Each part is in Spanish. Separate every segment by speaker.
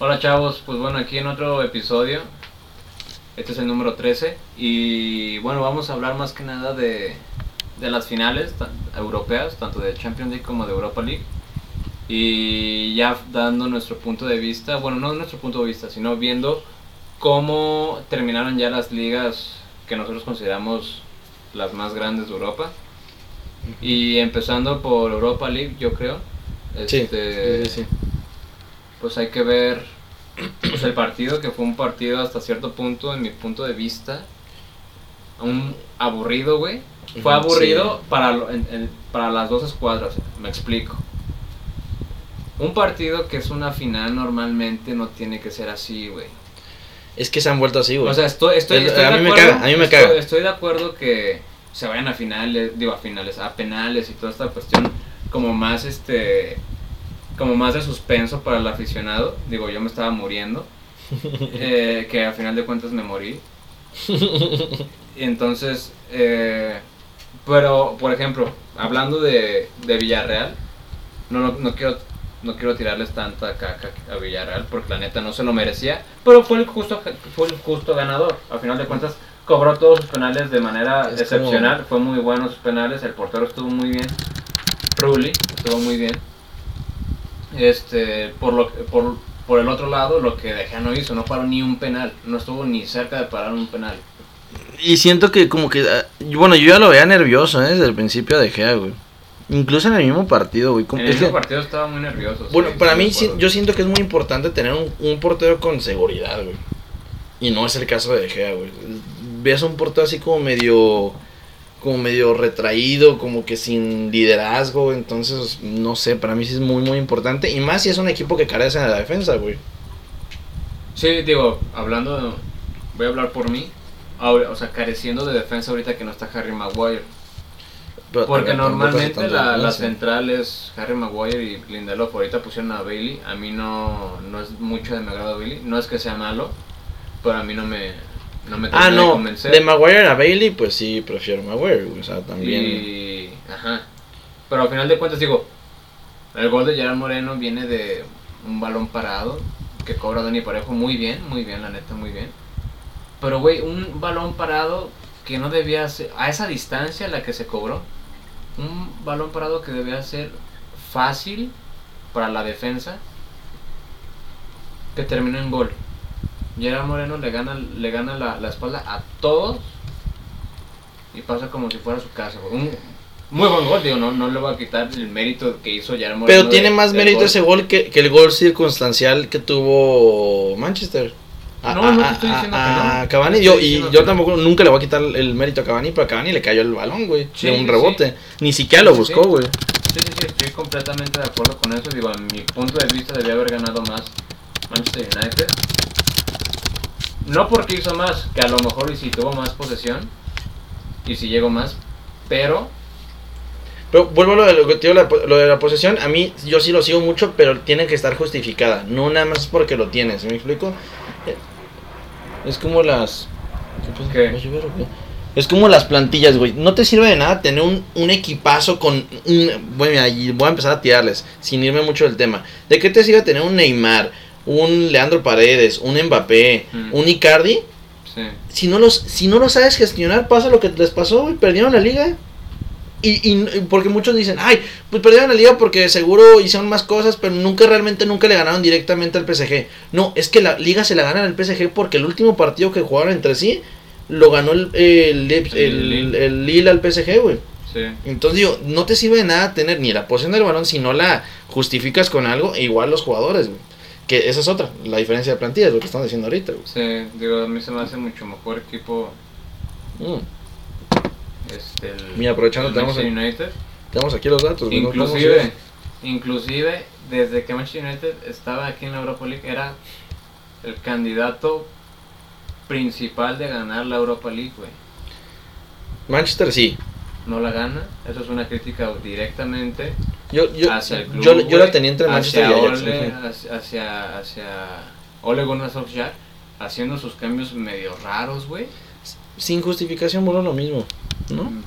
Speaker 1: Hola chavos, pues bueno, aquí en otro episodio, este es el número 13 y bueno, vamos a hablar más que nada de, de las finales europeas, tanto de Champions League como de Europa League. Y ya dando nuestro punto de vista, bueno, no nuestro punto de vista, sino viendo cómo terminaron ya las ligas que nosotros consideramos las más grandes de Europa. Y empezando por Europa League, yo creo.
Speaker 2: Sí,
Speaker 1: Este,
Speaker 2: sí, sí.
Speaker 1: Pues hay que ver pues, el partido, que fue un partido hasta cierto punto, en mi punto de vista, un aburrido, güey. Fue aburrido
Speaker 2: sí.
Speaker 1: para, lo- en- en- para las dos escuadras, me explico. Un partido que es una final normalmente no tiene que ser así, güey.
Speaker 2: Es que se han vuelto así, güey.
Speaker 1: O sea, estoy, estoy, estoy
Speaker 2: a
Speaker 1: de
Speaker 2: mí me
Speaker 1: acuerdo,
Speaker 2: caga, a mí me
Speaker 1: estoy,
Speaker 2: caga.
Speaker 1: estoy de acuerdo que se vayan a finales, digo a finales, a penales y toda esta cuestión como más este como más de suspenso para el aficionado. Digo, yo me estaba muriendo. eh, que a final de cuentas me morí. Y entonces, eh, pero por ejemplo, hablando de, de Villarreal, no, no, no quiero no quiero tirarles tanta caca a Villarreal porque la neta no se lo merecía, pero fue el justo fue el justo ganador. A final de cuentas cobró todos sus penales de manera
Speaker 2: Es
Speaker 1: excepcional, fue muy bueno sus penales, el portero estuvo muy bien. Rulli estuvo muy bien. Este, por lo por por el otro lado, lo que De Gea no hizo, no paró ni un penal, no estuvo ni cerca de parar un penal.
Speaker 2: Y siento que como que... ah, Bueno, yo ya lo veía nervioso, ¿eh? Desde el principio de Gea, güey. Incluso en el mismo partido, güey.
Speaker 1: En ese
Speaker 2: que-
Speaker 1: partido estaba muy nervioso.
Speaker 2: bueno,
Speaker 1: sí,
Speaker 2: para mí sí- yo siento que es muy importante tener un, un portero con seguridad, güey. Y no es el caso de De Gea, güey. Ves a un portero así como medio... Como medio retraído, como que sin liderazgo. Entonces, no sé, para mí sí es muy, muy importante. Y más si es un equipo que carece de la defensa, güey.
Speaker 1: Sí, digo, hablando, de- voy a hablar por mí. ahora- O sea, careciendo de defensa ahorita que no está Harry Maguire.
Speaker 2: Pero
Speaker 1: Porque normalmente la, central es Harry Maguire y Lindelof. Ahorita pusieron a Bailey. A mí no, no es mucho de mi agrado Bailey. No es que sea malo, pero a mí no me, no me
Speaker 2: Ah,
Speaker 1: termina de
Speaker 2: no,
Speaker 1: convencer.
Speaker 2: de Maguire a Bailey, pues sí, prefiero Maguire, o sea, también.
Speaker 1: Y, ajá. Pero al final de cuentas, digo, el gol de Gerard Moreno viene de un balón parado que cobra Dani Parejo muy bien, muy bien, la neta, muy bien. Pero, güey, un balón parado que no debía ser, a esa distancia a la que se cobró, un balón parado que debía ser fácil para la defensa, que terminó en gol. Gerard Moreno le gana, le gana la, la espalda a todos y pasa como si fuera su casa. güey. Un muy buen gol, digo, no, no le voy a quitar el mérito que hizo Gerard Moreno.
Speaker 2: Pero tiene
Speaker 1: de-
Speaker 2: más mérito
Speaker 1: gol.
Speaker 2: ese gol que, que el gol circunstancial que tuvo Manchester. A,
Speaker 1: No, no te
Speaker 2: a-
Speaker 1: estoy
Speaker 2: a-
Speaker 1: diciendo que
Speaker 2: a
Speaker 1: no.
Speaker 2: Cavani, yo, y yo
Speaker 1: no.
Speaker 2: tampoco nunca le voy a quitar el mérito a Cavani, pero a Cavani le cayó el balón, güey,
Speaker 1: Sí,
Speaker 2: de un
Speaker 1: sí,
Speaker 2: rebote. Ni siquiera lo buscó,
Speaker 1: sí.
Speaker 2: güey.
Speaker 1: Sí, sí, sí, estoy completamente de acuerdo con eso. Digo, en mi punto de vista debía haber ganado más Manchester United. No porque hizo más, que a lo mejor y si tuvo más posesión y si llegó más, pero
Speaker 2: Pero vuelvo a lo de, lo, que te digo, la lo de la posesión, a mí yo sí lo sigo mucho, pero tiene que estar justificada, no nada más porque lo tienes, ¿me explico? Eh, Es como las... ¿Qué?
Speaker 1: ¿Qué?
Speaker 2: Es como las plantillas, güey. No te sirve de nada tener un, un equipazo con un... Bueno, mira, voy a empezar a tirarles, sin irme mucho del tema. ¿De qué te sirve tener un Neymar, un Leandro Paredes, un Mbappé,
Speaker 1: Mm.
Speaker 2: un Icardi?
Speaker 1: sí.
Speaker 2: si no los si no lo sabes gestionar pasa lo que les pasó güey perdieron la liga y, y- y porque muchos dicen ay pues perdieron la liga porque seguro hicieron más cosas pero nunca realmente nunca le ganaron directamente al PSG no es que la liga se la ganan al PSG porque el último partido que jugaron entre sí lo ganó el el,
Speaker 1: El
Speaker 2: el,
Speaker 1: Lille.
Speaker 2: el Lille al PSG güey
Speaker 1: Sí.
Speaker 2: entonces digo no te sirve de nada tener ni la posición del balón si no la justificas con algo e igual los jugadores güey que esa es otra la diferencia de plantilla es lo que estamos diciendo ahorita güey.
Speaker 1: Sí, digo, a mí se me hace mucho mejor equipo
Speaker 2: Mm.
Speaker 1: este, el,
Speaker 2: Mira, aprovechando,
Speaker 1: el
Speaker 2: tenemos
Speaker 1: Manchester United.
Speaker 2: Tenemos aquí los datos. no
Speaker 1: Inclusive, inclusive, desde que Manchester United estaba aquí en la Europa League, era el candidato principal de ganar la Europa League, güey.
Speaker 2: Manchester sí.
Speaker 1: No la gana, eso es una crítica directamente
Speaker 2: Yo, yo,
Speaker 1: hacia el club.
Speaker 2: yo, yo la tenía entre Manchester
Speaker 1: hacia
Speaker 2: y Ajax.
Speaker 1: Ole, hacia, hacia, hacia Ole Gunnar Solskjaer, haciendo sus cambios medio raros, güey.
Speaker 2: Sin justificación, bueno, lo mismo. ¿no?
Speaker 1: Mm,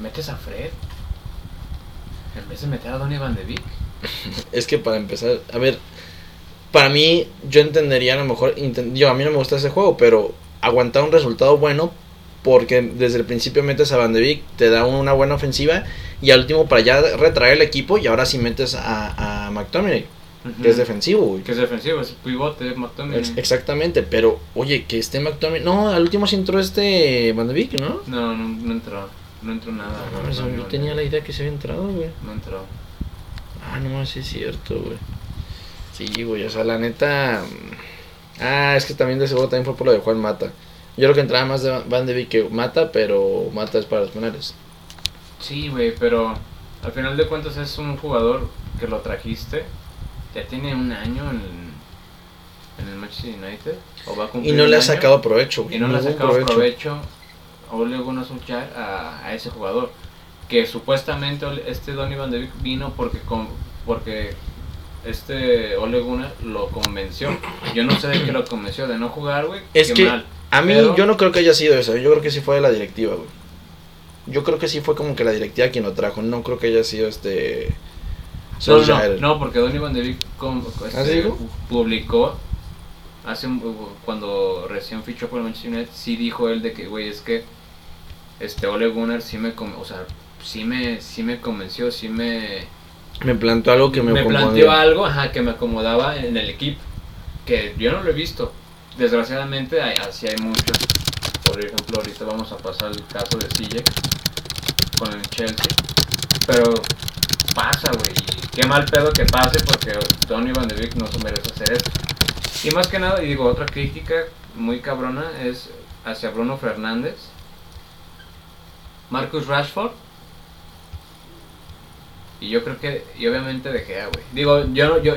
Speaker 1: Metes a Fred en vez de meter a Donny Van de Beek.
Speaker 2: Es que para empezar, a ver, para mí, yo entendería a lo mejor, yo a mí no me gusta ese juego, pero aguantar un resultado bueno porque desde el principio metes a Van de Beek, te da una buena ofensiva y al último para ya retraer el equipo y ahora sí metes a, a McTominay, que es defensivo, güey.
Speaker 1: Que es defensivo, es pivote, McTominay.
Speaker 2: Ex- exactamente, pero oye, que esté McTominay, no, al último sí entró este Van de Beek, ¿no?
Speaker 1: No, no, no entró. No entró nada.
Speaker 2: No,
Speaker 1: no,
Speaker 2: yo tenía la idea que se había entrado, güey.
Speaker 1: No entró.
Speaker 2: Ah, no, sí es cierto, güey. Sí, güey, o sea, la neta. mm, Ah, es que también de seguro también fue por lo de Juan Mata. Yo creo que entraba más de Van de Beek que Mata, pero Mata es para los penales.
Speaker 1: Sí, güey, pero al final de cuentas es un jugador que lo trajiste. Ya tiene un año en, en el Manchester United. O va a
Speaker 2: Y
Speaker 1: cumplir
Speaker 2: no
Speaker 1: un
Speaker 2: le ha sacado provecho, güey.
Speaker 1: Y no le ha sacado provecho, Ole Gunnar Solskjaer a, a ese jugador. Que supuestamente este Donny Van de Beek vino porque, con, porque este Ole Gunnar lo convenció. Yo no sé de qué lo convenció, de no jugar, güey.
Speaker 2: Es
Speaker 1: qué
Speaker 2: que
Speaker 1: mal.
Speaker 2: A mí,
Speaker 1: Pero-
Speaker 2: yo no creo que haya sido eso. Yo creo que sí fue de la directiva, güey. Yo creo que sí fue como que la directiva quien lo trajo. No creo que haya sido este.
Speaker 1: No, no, no, porque Donny Van de Beek este,
Speaker 2: ¿Ah,
Speaker 1: publicó hace un- cuando recién fichó por el Manchester United, sí dijo él de que, güey, es que este Ole Gunnar sí me, o sea, sí me, sí me convenció, sí me,
Speaker 2: Me plantó algo que me,
Speaker 1: me planteó algo, ajá, que me acomodaba en el equipo, que yo no lo he visto. Desgraciadamente, hay- así hay muchos. Por ejemplo, ahorita vamos a pasar el caso de Sille con el Chelsea, pero pasa, güey. Qué mal pedo que pase porque Donny Van de Beek no se merece hacer eso. Y más que nada, y digo, otra crítica muy cabrona es hacia Bruno Fernández, Marcus Rashford. Y yo creo que, y obviamente De Gea, güey. Digo, yo no- yo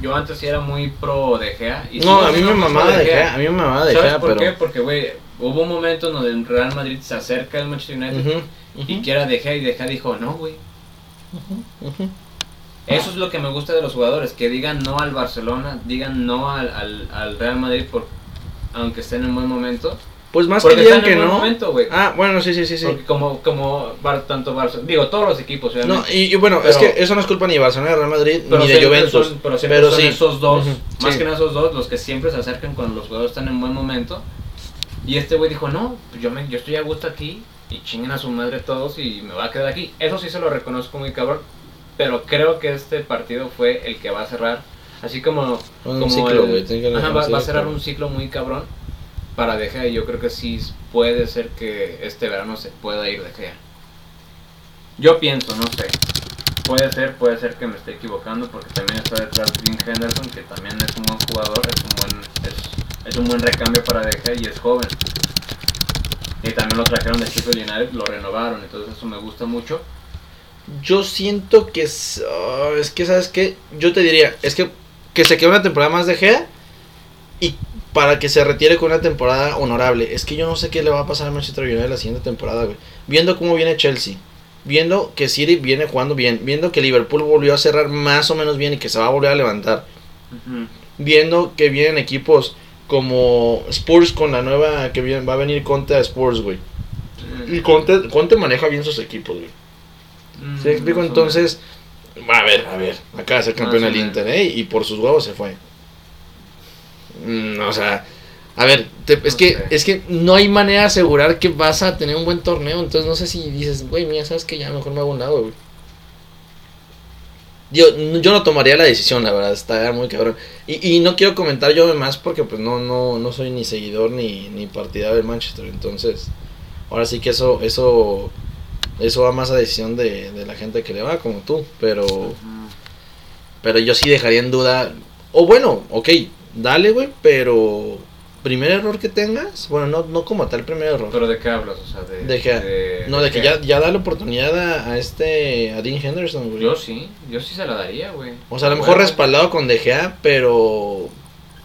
Speaker 1: yo antes sí era muy pro De Gea. Y
Speaker 2: No, a mí me mamaba de Gea. A mí me mamaba de
Speaker 1: ¿Sabes
Speaker 2: Gea,
Speaker 1: por
Speaker 2: pero.
Speaker 1: qué? Porque, güey, hubo un momento donde el Real Madrid se acerca al Manchester United
Speaker 2: Ujú,
Speaker 1: y
Speaker 2: ujú,
Speaker 1: quiera De Gea y De Gea dijo, no, güey. Eso es lo que me gusta de los jugadores, que digan no al Barcelona, digan no al, al, al Real Madrid, por, aunque estén en buen momento.
Speaker 2: Pues más que
Speaker 1: Porque
Speaker 2: digan
Speaker 1: están en
Speaker 2: que
Speaker 1: buen
Speaker 2: no.
Speaker 1: momento.
Speaker 2: Ah, bueno, sí, sí, sí, sí.
Speaker 1: Porque como, como tanto Barcelona, digo, todos los equipos,
Speaker 2: No, y, y bueno, es que eso no es culpa ni de Barcelona, de Real Madrid, ni de Juventus.
Speaker 1: son- pero siempre
Speaker 2: pero
Speaker 1: son
Speaker 2: sí.
Speaker 1: esos dos, más
Speaker 2: sí.
Speaker 1: que nada esos dos, los que siempre se acercan cuando los jugadores están en buen momento. Y este güey dijo, no, pues yo, me, yo estoy a gusto aquí y chinguen a su madre todos y me voy a quedar aquí. Eso sí se lo reconozco muy cabrón, pero creo que este partido fue el que va a cerrar, así como...
Speaker 2: Ciclo,
Speaker 1: el- Ajá, va, va a cerrar un ciclo muy cabrón para De Gea y yo creo que sí puede ser que este verano se pueda ir De Gea. Yo pienso, no sé. Puede ser, puede ser que me esté equivocando porque también está detrás Dean Henderson, que también es un buen jugador, es un buen, es, es un buen recambio para De Gea y es joven. Y también lo trajeron de Sheffield United, lo renovaron, entonces eso me gusta mucho.
Speaker 2: Yo siento que es, ah, es que, ¿sabes qué? Yo te diría, es que que se quede una temporada más de Gea y para que se retire con una temporada honorable. Es que yo no sé qué le va a pasar a Manchester United la siguiente temporada, güey. Viendo cómo viene Chelsea, viendo que City viene jugando bien, viendo que Liverpool volvió a cerrar más o menos bien y que se va a volver a levantar, viendo que vienen equipos como Spurs con la nueva que viene, va a venir Conte a Spurs, güey. Y Conte, Conte maneja bien sus equipos, güey.
Speaker 1: Mm,
Speaker 2: ¿Sí explico? Entonces, a ver, a ver, acaba de ser campeón el. Inter, ¿eh? Y por sus huevos se fue. Mm, o sea, a ver, te- es, que, es que no hay manera de asegurar que vas a tener un buen torneo. Entonces, no sé si dices, güey, mira, sabes que ya mejor me hago un lado, güey. Yo, yo no tomaría la decisión, la verdad, está muy cabrón. Y, y no quiero comentar yo más porque pues no, no, no soy ni seguidor ni, ni partidario del Manchester. Entonces, ahora sí que eso, eso, eso va más a decisión de, de la gente que le va, como tú. Pero, pero yo sí dejaría en duda. O bueno, ok, dale, güey, pero primer error que tengas, bueno, no, no como tal primer error.
Speaker 1: ¿Pero de qué hablas? O sea, de...
Speaker 2: De que, no, de que ya, ya dale oportunidad a, a este, a Dean Henderson, güey.
Speaker 1: Yo sí, yo sí se la daría, güey.
Speaker 2: O sea, a lo mejor respaldado con De Gea, pero.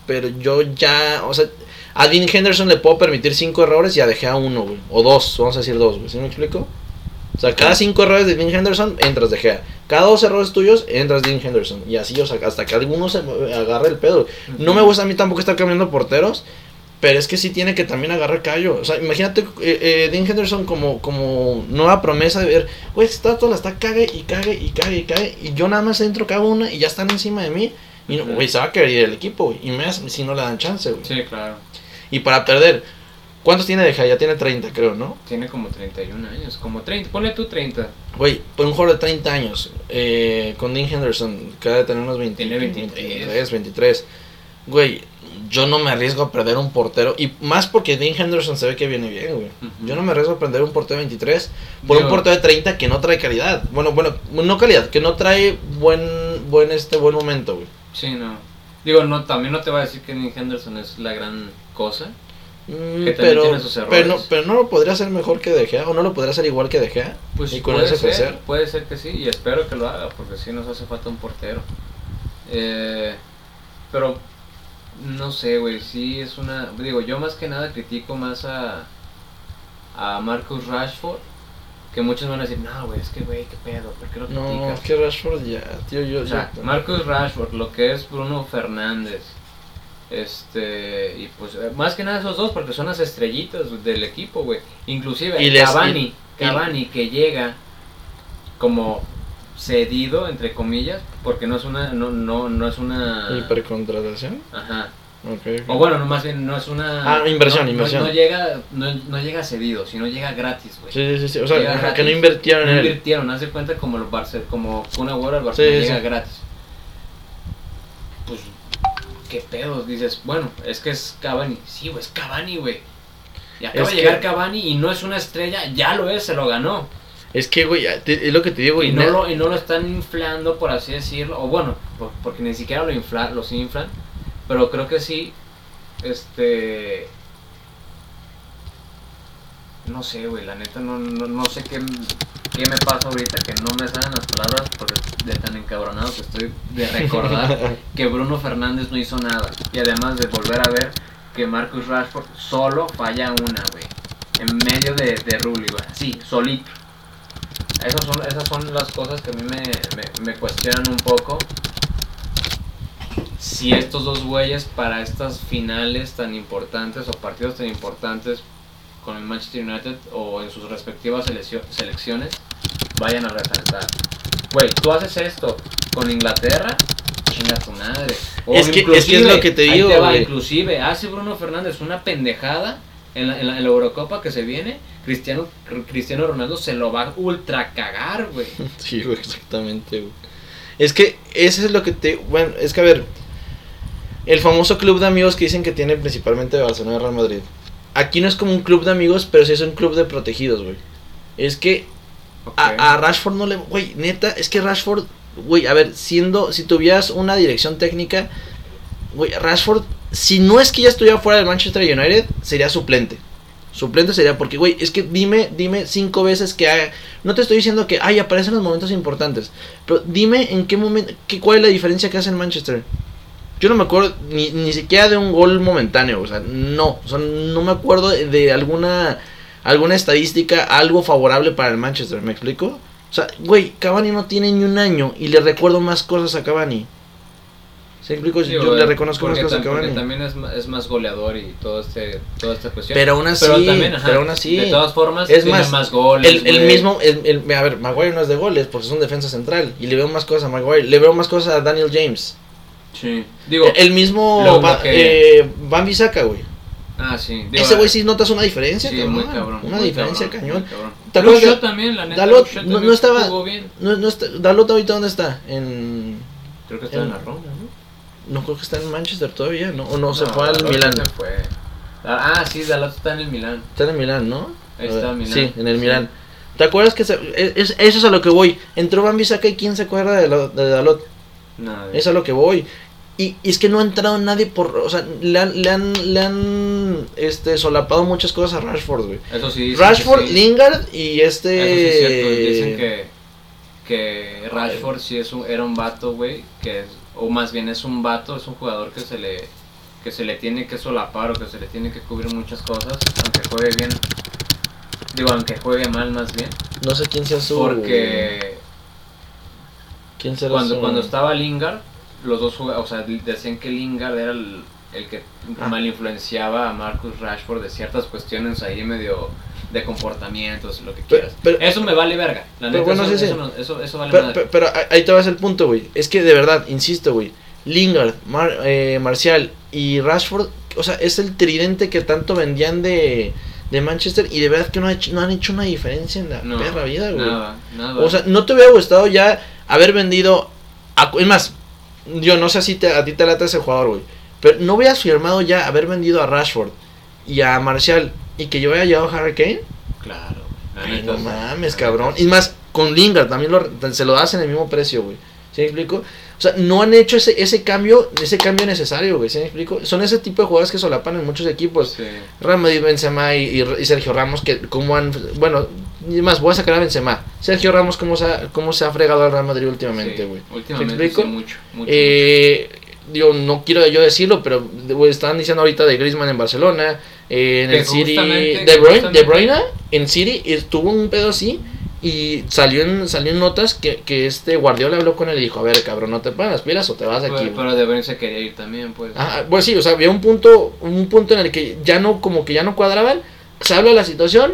Speaker 2: Pero yo ya. O sea, a Dean Henderson le puedo permitir cinco errores y a De Gea uno, güey. O dos, vamos a decir dos, güey. ¿Sí me explico? O sea, cada cinco errores de Dean Henderson entras De Gea. Cada dos errores tuyos entras Dean Henderson. Y así, o sea, hasta que alguno se agarre el pedo. No me gusta a mí tampoco estar cambiando porteros. Pero es que sí tiene que también agarrar callo. O sea, imagínate eh, eh, Dean Henderson como, como nueva promesa de ver, güey, está toda la está cague y cague y cague y cague. Y yo nada más entro, cago una y ya están encima de mí. Y, no-
Speaker 1: Ujú.
Speaker 2: güey, se va a querer ir el equipo, güey. Y más si no le dan chance, güey.
Speaker 1: Sí, claro.
Speaker 2: Y para perder, ¿cuántos tiene de Gea? Ya tiene 30, creo, ¿no?
Speaker 1: Tiene como 31 años, como 30, ponle tú 30.
Speaker 2: Güey, por un jugador de 30 años, eh, con Dean Henderson, que debe tener unos 20,
Speaker 1: Tiene 23.
Speaker 2: 23, 23. Güey, yo no me arriesgo a perder un portero. Y más porque Dean Henderson se ve que viene bien, güey. Yo no me arriesgo a perder un portero de 23 por un portero de 30 que no trae calidad. Bueno, bueno, no calidad, que no trae buen, buen, este, buen momento, güey.
Speaker 1: Sí, no. Digo, no, también no te voy a decir que Nick Henderson es la gran cosa.
Speaker 2: Mm,
Speaker 1: Que
Speaker 2: pero,
Speaker 1: tiene sus
Speaker 2: pero, no,
Speaker 1: errores.
Speaker 2: pero no lo podría hacer mejor que De Gea, o no lo podría hacer igual que De Gea.
Speaker 1: Pues
Speaker 2: y con
Speaker 1: puede
Speaker 2: ese
Speaker 1: ser,
Speaker 2: crecer.
Speaker 1: puede ser que sí, y espero que lo haga, porque sí nos hace falta un portero. Eh, pero, no sé, güey, sí es una... Digo, yo más que nada critico más a, a Marcus Rashford, que muchos van a decir, no, güey, es que, güey, qué pedo, ¿por qué lo
Speaker 2: No,
Speaker 1: criticas?
Speaker 2: es que Rashford ya, tío, yo...
Speaker 1: O sea,
Speaker 2: yo-
Speaker 1: Marcus Rashford, lo que es Bruno Fernández, este, y pues eh, más que nada esos dos, porque son las estrellitas del equipo, güey. Inclusive
Speaker 2: Y
Speaker 1: Cavani,
Speaker 2: y-
Speaker 1: Cavani que llega como cedido entre comillas, porque no es una, no, no, no es una,
Speaker 2: ¿Hipercontratación?
Speaker 1: ajá. O bueno, no, más bien no es una.
Speaker 2: Ah, inversión,
Speaker 1: no-
Speaker 2: inversión.
Speaker 1: No, llega, no, no llega cedido, sino llega gratis, güey.
Speaker 2: Sí, sí, sí, o sea,
Speaker 1: gratis.
Speaker 2: que no invirtieron en él.
Speaker 1: invirtieron, haz de cuenta como los Barce como Kun Agüero al Barcelona
Speaker 2: Sí,
Speaker 1: llega
Speaker 2: sí.
Speaker 1: gratis. Pues, qué pedos, dices, bueno, es que es Cavani. Sí, güey, es Cavani, güey. Y acaba de
Speaker 2: que-
Speaker 1: llegar Cavani y no es una estrella, ya lo es, se lo ganó.
Speaker 2: Es que, güey, es lo que te digo,
Speaker 1: y,
Speaker 2: y
Speaker 1: no lo, y no lo están inflando, por así decirlo. O bueno, por- porque ni siquiera lo infla, los inflan. Pero creo que sí, este... No sé, güey, la neta no, no, no sé qué, qué me pasa ahorita, que no me salen las palabras porque de tan encabronado que estoy de recordar que Bruno Fernández no hizo nada. Y además de volver a ver que Marcus Rashford solo falla una, güey. En medio de, de Rulli, güey. Sí, solito. Esas son, esas son las cosas que a mí me, me, me cuestionan un poco. Si estos dos güeyes para estas finales tan importantes o partidos tan importantes con el Manchester United o en sus respectivas seleccio- selecciones vayan a resaltar. Güey, tú haces esto con Inglaterra, chinga tu madre. O
Speaker 2: Es que- es que es lo que te digo,
Speaker 1: va,
Speaker 2: güey.
Speaker 1: inclusive hace Bruno Fernández una pendejada en la, en la- en la Eurocopa que se viene, Cristiano, Cristiano Ronaldo se lo va a ultra cagar, güey.
Speaker 2: Sí, güey, exactamente, güey. Es que ese es lo que te... Bueno, es que a ver, el famoso club de amigos que dicen que tiene principalmente Barcelona y Real Madrid. Aquí no es como un club de amigos, pero sí es un club de protegidos, güey. Es que a, a Rashford no le... Güey, neta, es que Rashford... Güey, a ver, siendo... Si tuvieras una dirección técnica... Güey, Rashford... Si no es que ya estuviera fuera del Manchester United, sería suplente. Suplente sería porque, güey, es que dime, dime cinco veces que haga... No te estoy diciendo que, ay, aparecen los momentos importantes. Pero dime en qué momento... Qué, ¿Cuál es la diferencia que hace en Manchester? Yo no me acuerdo ni, ni siquiera de un gol momentáneo. O sea, no. O sea, no me acuerdo de, de alguna... Alguna estadística, algo favorable para el Manchester. ¿Me explico? O sea, güey, Cavani no tiene ni un año y le recuerdo más cosas a Cavani. ¿Se explico?
Speaker 1: Sí,
Speaker 2: Yo le reconozco más
Speaker 1: porque
Speaker 2: cosas
Speaker 1: porque
Speaker 2: Cavani.
Speaker 1: también es, es más goleador y todo este, toda esta cuestión.
Speaker 2: Pero aún así,
Speaker 1: también, ajá,
Speaker 2: pero aún así.
Speaker 1: De todas formas,
Speaker 2: Es
Speaker 1: tiene
Speaker 2: más,
Speaker 1: más, goles.
Speaker 2: El, mismo, el, el- a ver, Maguire no es de goles porque es un defensa central. Y le veo más cosas a Maguire. Le veo más cosas a Daniel James.
Speaker 1: Sí. Digo,
Speaker 2: el mismo
Speaker 1: lo- lo
Speaker 2: Ba-
Speaker 1: que-
Speaker 2: eh, Van Bissaka, güey.
Speaker 1: ah, sí. digo,
Speaker 2: Ese güey sí notas una diferencia,
Speaker 1: sí,
Speaker 2: cabrón.
Speaker 1: muy cabrón.
Speaker 2: Una
Speaker 1: muy
Speaker 2: diferencia
Speaker 1: cabrón,
Speaker 2: cañón. ¿Te acuerdas de-
Speaker 1: Shaw también, la neta.
Speaker 2: Dalot no- no estaba-
Speaker 1: jugó bien.
Speaker 2: No, no está, Dalot ahorita dónde está? En
Speaker 1: Creo que está en
Speaker 2: en-
Speaker 1: la Roma, ¿no?
Speaker 2: creo que está en Manchester todavía, ¿no? O no, se fue al
Speaker 1: ya se fue. Ah, sí, Dalot está en el Milán.
Speaker 2: Está en el Milán, ¿no?
Speaker 1: Ahí está
Speaker 2: Eh,
Speaker 1: Milán.
Speaker 2: Sí, en el
Speaker 1: Sí.
Speaker 2: Milán. ¿Te acuerdas que se- es, eso es a lo que voy? Entró Van Bissaka y quién se acuerda de, lo- de Dalot.
Speaker 1: Nada.
Speaker 2: Es a lo que voy. Y, y es que no ha entrado nadie por. O sea, le han, le han, le han este, solapado muchas cosas a Rashford, güey.
Speaker 1: Eso sí.
Speaker 2: Rashford,
Speaker 1: sí.
Speaker 2: Lingard y este.
Speaker 1: Eso sí es cierto. Dicen que, que Rashford sí es un, era un vato, güey. Que es, o más bien es un vato, es un jugador que se le que se le tiene que solapar o que se le tiene que cubrir muchas cosas, aunque juegue bien. Digo, aunque juegue mal más bien.
Speaker 2: No sé quién sea su.
Speaker 1: Porque
Speaker 2: ¿Quién será
Speaker 1: cuando,
Speaker 2: su-
Speaker 1: cuando estaba Lingard, los dos o sea, decían que Lingard era el, el que
Speaker 2: Ah.
Speaker 1: mal influenciaba a Marcus Rashford de ciertas cuestiones ahí medio de comportamientos, lo que quieras.
Speaker 2: pero-
Speaker 1: eso me vale verga. La
Speaker 2: pero
Speaker 1: neta,
Speaker 2: bueno,
Speaker 1: eso,
Speaker 2: sí, sí.
Speaker 1: eso no- eso- eso vale
Speaker 2: Pero,
Speaker 1: madre.
Speaker 2: pero- pero ahí te vas el punto, güey. Es que de verdad, insisto, güey. Lingard, Mar- eh, Marcial y Rashford, o sea, es el tridente que tanto vendían de, de Manchester y de verdad que no, ha hecho- no han hecho una diferencia en la
Speaker 1: No,
Speaker 2: perra vida, güey.
Speaker 1: Nada, nada.
Speaker 2: O sea, ¿no te hubiera gustado ya haber vendido a, es más, yo no sé si te, a ti te lata ese jugador, güey, pero no hubieras firmado ya haber vendido a Rashford y a Marcial y que yo haya llevado a Harry Kane?
Speaker 1: claro. la
Speaker 2: Ay, no
Speaker 1: sí,
Speaker 2: mames, cabrón. Y más, con Lingard también lo, se lo das en el mismo precio, güey. ¿Sí me explico? O sea, no han hecho ese, ese cambio, ese cambio necesario, güey. ¿Sí me explico? Son ese tipo de jugadores que solapan en muchos equipos.
Speaker 1: Sí.
Speaker 2: Real Madrid, Benzema y, y- y Sergio Ramos, que como han... Bueno, y más, voy a sacar a Benzema. Sergio Ramos, ¿cómo se ha, cómo se ha fregado al Real Madrid últimamente,
Speaker 1: Sí,
Speaker 2: güey?
Speaker 1: Últimamente
Speaker 2: ¿Me explico?
Speaker 1: sí, mucho, mucho.
Speaker 2: Eh, digo, no quiero yo decirlo, pero güey, estaban diciendo ahorita de Griezmann en Barcelona, eh, en el City, De Bruyne, De Bruyne en City estuvo un pedo así y salió en, salió en notas que, que este Guardiola habló con él y dijo, a ver, cabrón, no te pones las pilas o te vas de
Speaker 1: Pues,
Speaker 2: aquí.
Speaker 1: pero De Bruyne se quería ir también, pues.
Speaker 2: Ah, pues sí, o sea, había un punto, un punto en el que ya no, como que ya no cuadraban, se habla de la situación,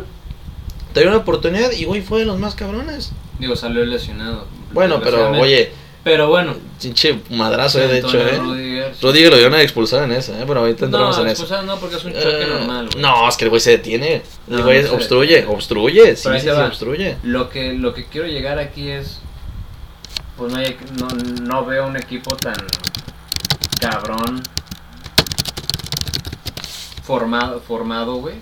Speaker 2: te dio una oportunidad y güey fue de los más cabrones.
Speaker 1: Digo, salió lesionado.
Speaker 2: Bueno, pero oye,
Speaker 1: Pero bueno.
Speaker 2: pinche madrazo, eh, de hecho, eh.
Speaker 1: Rudiger, sí.
Speaker 2: Rudiger lo dieron a expulsar en esa, eh, pero ahorita entramos
Speaker 1: No,
Speaker 2: en eso.
Speaker 1: expulsar no, porque es un choque
Speaker 2: Eh,
Speaker 1: normal, güey.
Speaker 2: No, es que el güey se detiene. El
Speaker 1: No,
Speaker 2: güey
Speaker 1: no
Speaker 2: obstruye, obstruye, sí,
Speaker 1: Pero ahí
Speaker 2: sí, sí,
Speaker 1: va.
Speaker 2: obstruye.
Speaker 1: Lo que, lo que quiero llegar aquí es. Pues no, hay- no, no veo un equipo tan cabrón formado, formado, güey.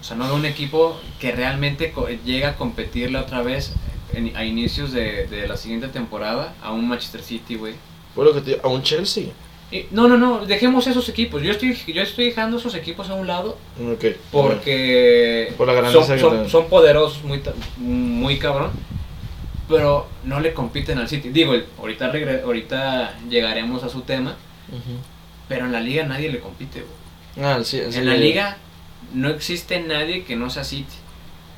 Speaker 1: O sea, no veo un equipo que realmente llega a competirle otra vez en- a inicios de, de la siguiente temporada a un Manchester City, güey.
Speaker 2: Fue lo que te a un Chelsea.
Speaker 1: Y- No, no, no, dejemos esos equipos. Yo estoy, yo estoy dejando esos equipos a un lado
Speaker 2: Ok.
Speaker 1: porque
Speaker 2: Por la
Speaker 1: son, son- son poderosos, muy, muy cabrón, pero no le compiten al City. Digo, ahorita, regre- ahorita llegaremos a su tema,
Speaker 2: Ujú.
Speaker 1: pero en la liga nadie le compite. güey.
Speaker 2: Ah, sí,
Speaker 1: En la liga no existe nadie que no sea City.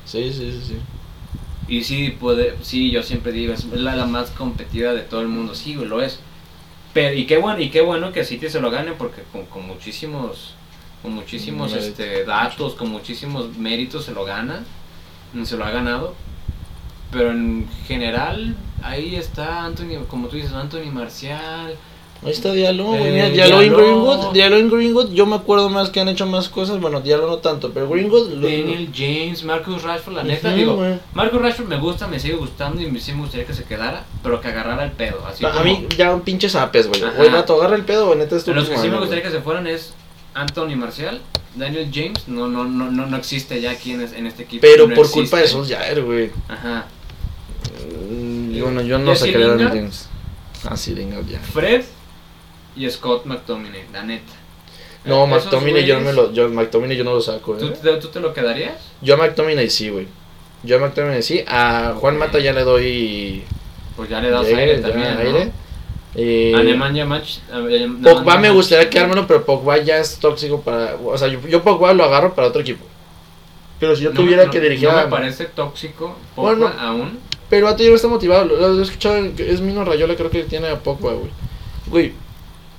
Speaker 2: Sí, sí, sí, sí.
Speaker 1: Y sí, puede, sí, yo siempre digo, es la, la más competida de todo el mundo. Sí, lo es. Pero, y qué bueno, y qué bueno que City se lo gane porque con, con muchísimos, con muchísimos
Speaker 2: Mérito.
Speaker 1: este, datos, con muchísimos méritos se lo gana, se lo ha ganado. Pero en general, ahí está Anthony, como tú dices, Anthony Marcial.
Speaker 2: Ahí está Diallo, güey,
Speaker 1: Eh,
Speaker 2: mira, Diallo en
Speaker 1: Diallo.
Speaker 2: Greenwood, Diallo en Greenwood, yo me acuerdo más que han hecho más cosas, bueno, Diallo no tanto, pero Greenwood lo-
Speaker 1: Daniel James, Marcus Rashford, la neta, digo,
Speaker 2: güey.
Speaker 1: Marcus Rashford me gusta, me sigue gustando y me- sí me gustaría que se quedara, pero que agarrara el pedo. Así
Speaker 2: a
Speaker 1: como-
Speaker 2: mí ya un pinche zapes, güey. Güey, rato, agarra el pedo, güey, neta es tu
Speaker 1: Los que sí me gustaría
Speaker 2: güey.
Speaker 1: que se fueran es Anthony Marcial, Daniel James, no no no no, no existe ya aquí en, en este equipo.
Speaker 2: Pero
Speaker 1: no
Speaker 2: por
Speaker 1: existe.
Speaker 2: culpa de esos Jair, güey.
Speaker 1: Ajá.
Speaker 2: Mm, y bueno, yo no Daniel
Speaker 1: Lingard.
Speaker 2: James. Ah, sí, Lingard ya.
Speaker 1: Fred y Scott McTominay, la neta.
Speaker 2: No, McTominay yo no me lo, yo, McTominay yo no lo saco,
Speaker 1: ¿tú,
Speaker 2: eh.
Speaker 1: te, ¿Tú te lo quedarías?
Speaker 2: Yo a McTominay sí, güey. Yo a McTominay sí. A Juan. Mata ya le doy
Speaker 1: Pues ya le das aire
Speaker 2: ya
Speaker 1: también, ¿no?
Speaker 2: aire. Eh,
Speaker 1: A Nemanja Mach- a- a-
Speaker 2: Pogba me gustaría quedármelo, pero Pogba ya es tóxico para... O sea, yo, yo Pogba lo agarro para otro equipo. Pero si yo
Speaker 1: No
Speaker 2: tuviera
Speaker 1: no-
Speaker 2: que dirigir
Speaker 1: No
Speaker 2: a...
Speaker 1: me parece tóxico Pogba
Speaker 2: Bueno.
Speaker 1: aún.
Speaker 2: Pero a ti no está motivado. Lo, lo he escuchado, es Mino Rayola creo que tiene a Pogba, güey. Güey,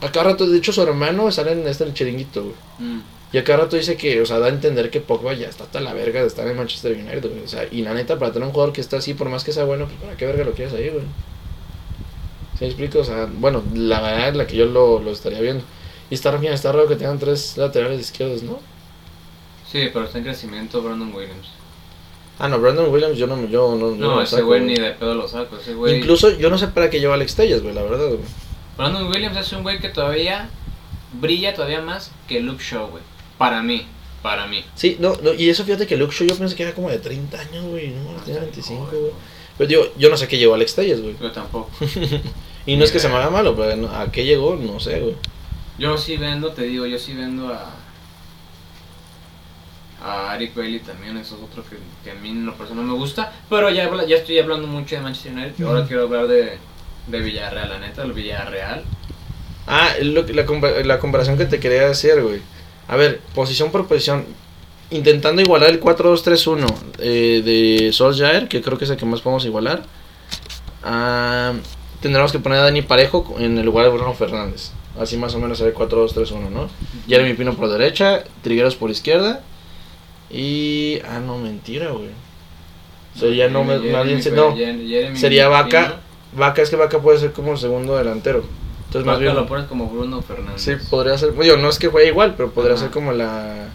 Speaker 2: a cada rato, de hecho su hermano sale en este el chiringuito, güey.
Speaker 1: Mm.
Speaker 2: Y a cada rato dice que, o sea, da a entender que Pogba ya está hasta la verga de estar en Manchester United, güey. O sea, y la neta, para tener un jugador que está así, por más que sea bueno, pues para qué verga lo quieres ahí, güey. ¿Sí me explico? O sea, bueno, la verdad es la que yo lo, lo estaría viendo. Y está bien, está raro que tengan tres laterales izquierdos, ¿no?
Speaker 1: Sí, pero está en crecimiento Brandon Williams.
Speaker 2: Ah, no, Brandon Williams yo no, yo no,
Speaker 1: No,
Speaker 2: lo
Speaker 1: ese güey ni de pedo lo saco. Ese güey.
Speaker 2: Incluso yo no sé para qué lleva Alex Telles, güey, la verdad, güey.
Speaker 1: Brandon Williams es un güey que todavía brilla todavía más que Luke Shaw, güey. Para mí, para mí.
Speaker 2: Sí, no, no, y eso fíjate que Luke Shaw yo pensé que era como de 30 años, güey, no, tiene 25, güey. Pero digo, yo no sé qué llevó Alex Telles, güey.
Speaker 1: Yo tampoco.
Speaker 2: Y no es que se me haga malo, pero no- a qué llegó, no sé, güey.
Speaker 1: Yo sí vendo, te digo, yo sí vendo a. A Eric Bailey también, eso es otro que, que a mí en lo personal me gusta. Pero ya, ya estoy hablando mucho de Manchester United. Ahora quiero hablar de, de Villarreal, la neta, el Villarreal.
Speaker 2: Ah, lo que- la, la comparación que te quería hacer, güey. A ver, posición por posición. Intentando igualar el 4-2-3-1 eh, de Solskjaer, que creo que es el que más podemos igualar. Ah, tendremos que poner a Dani Parejo en el lugar de Bruno Fernández. Así más o menos será el 4-2-3-1, ¿no? Jeremy Pino por derecha, Trigueros por izquierda. Y. Ah, no, mentira, güey. Sería no, me- nadie se- no.
Speaker 1: Jeremy
Speaker 2: Sería Vaca. Vaca es que Vaca puede ser como segundo delantero. Entonces, más
Speaker 1: Vaca
Speaker 2: bien,
Speaker 1: lo pones como Bruno Fernández.
Speaker 2: sí, podría ser. Digo, no es que juegue igual, pero podría
Speaker 1: Ajá.
Speaker 2: ser como la.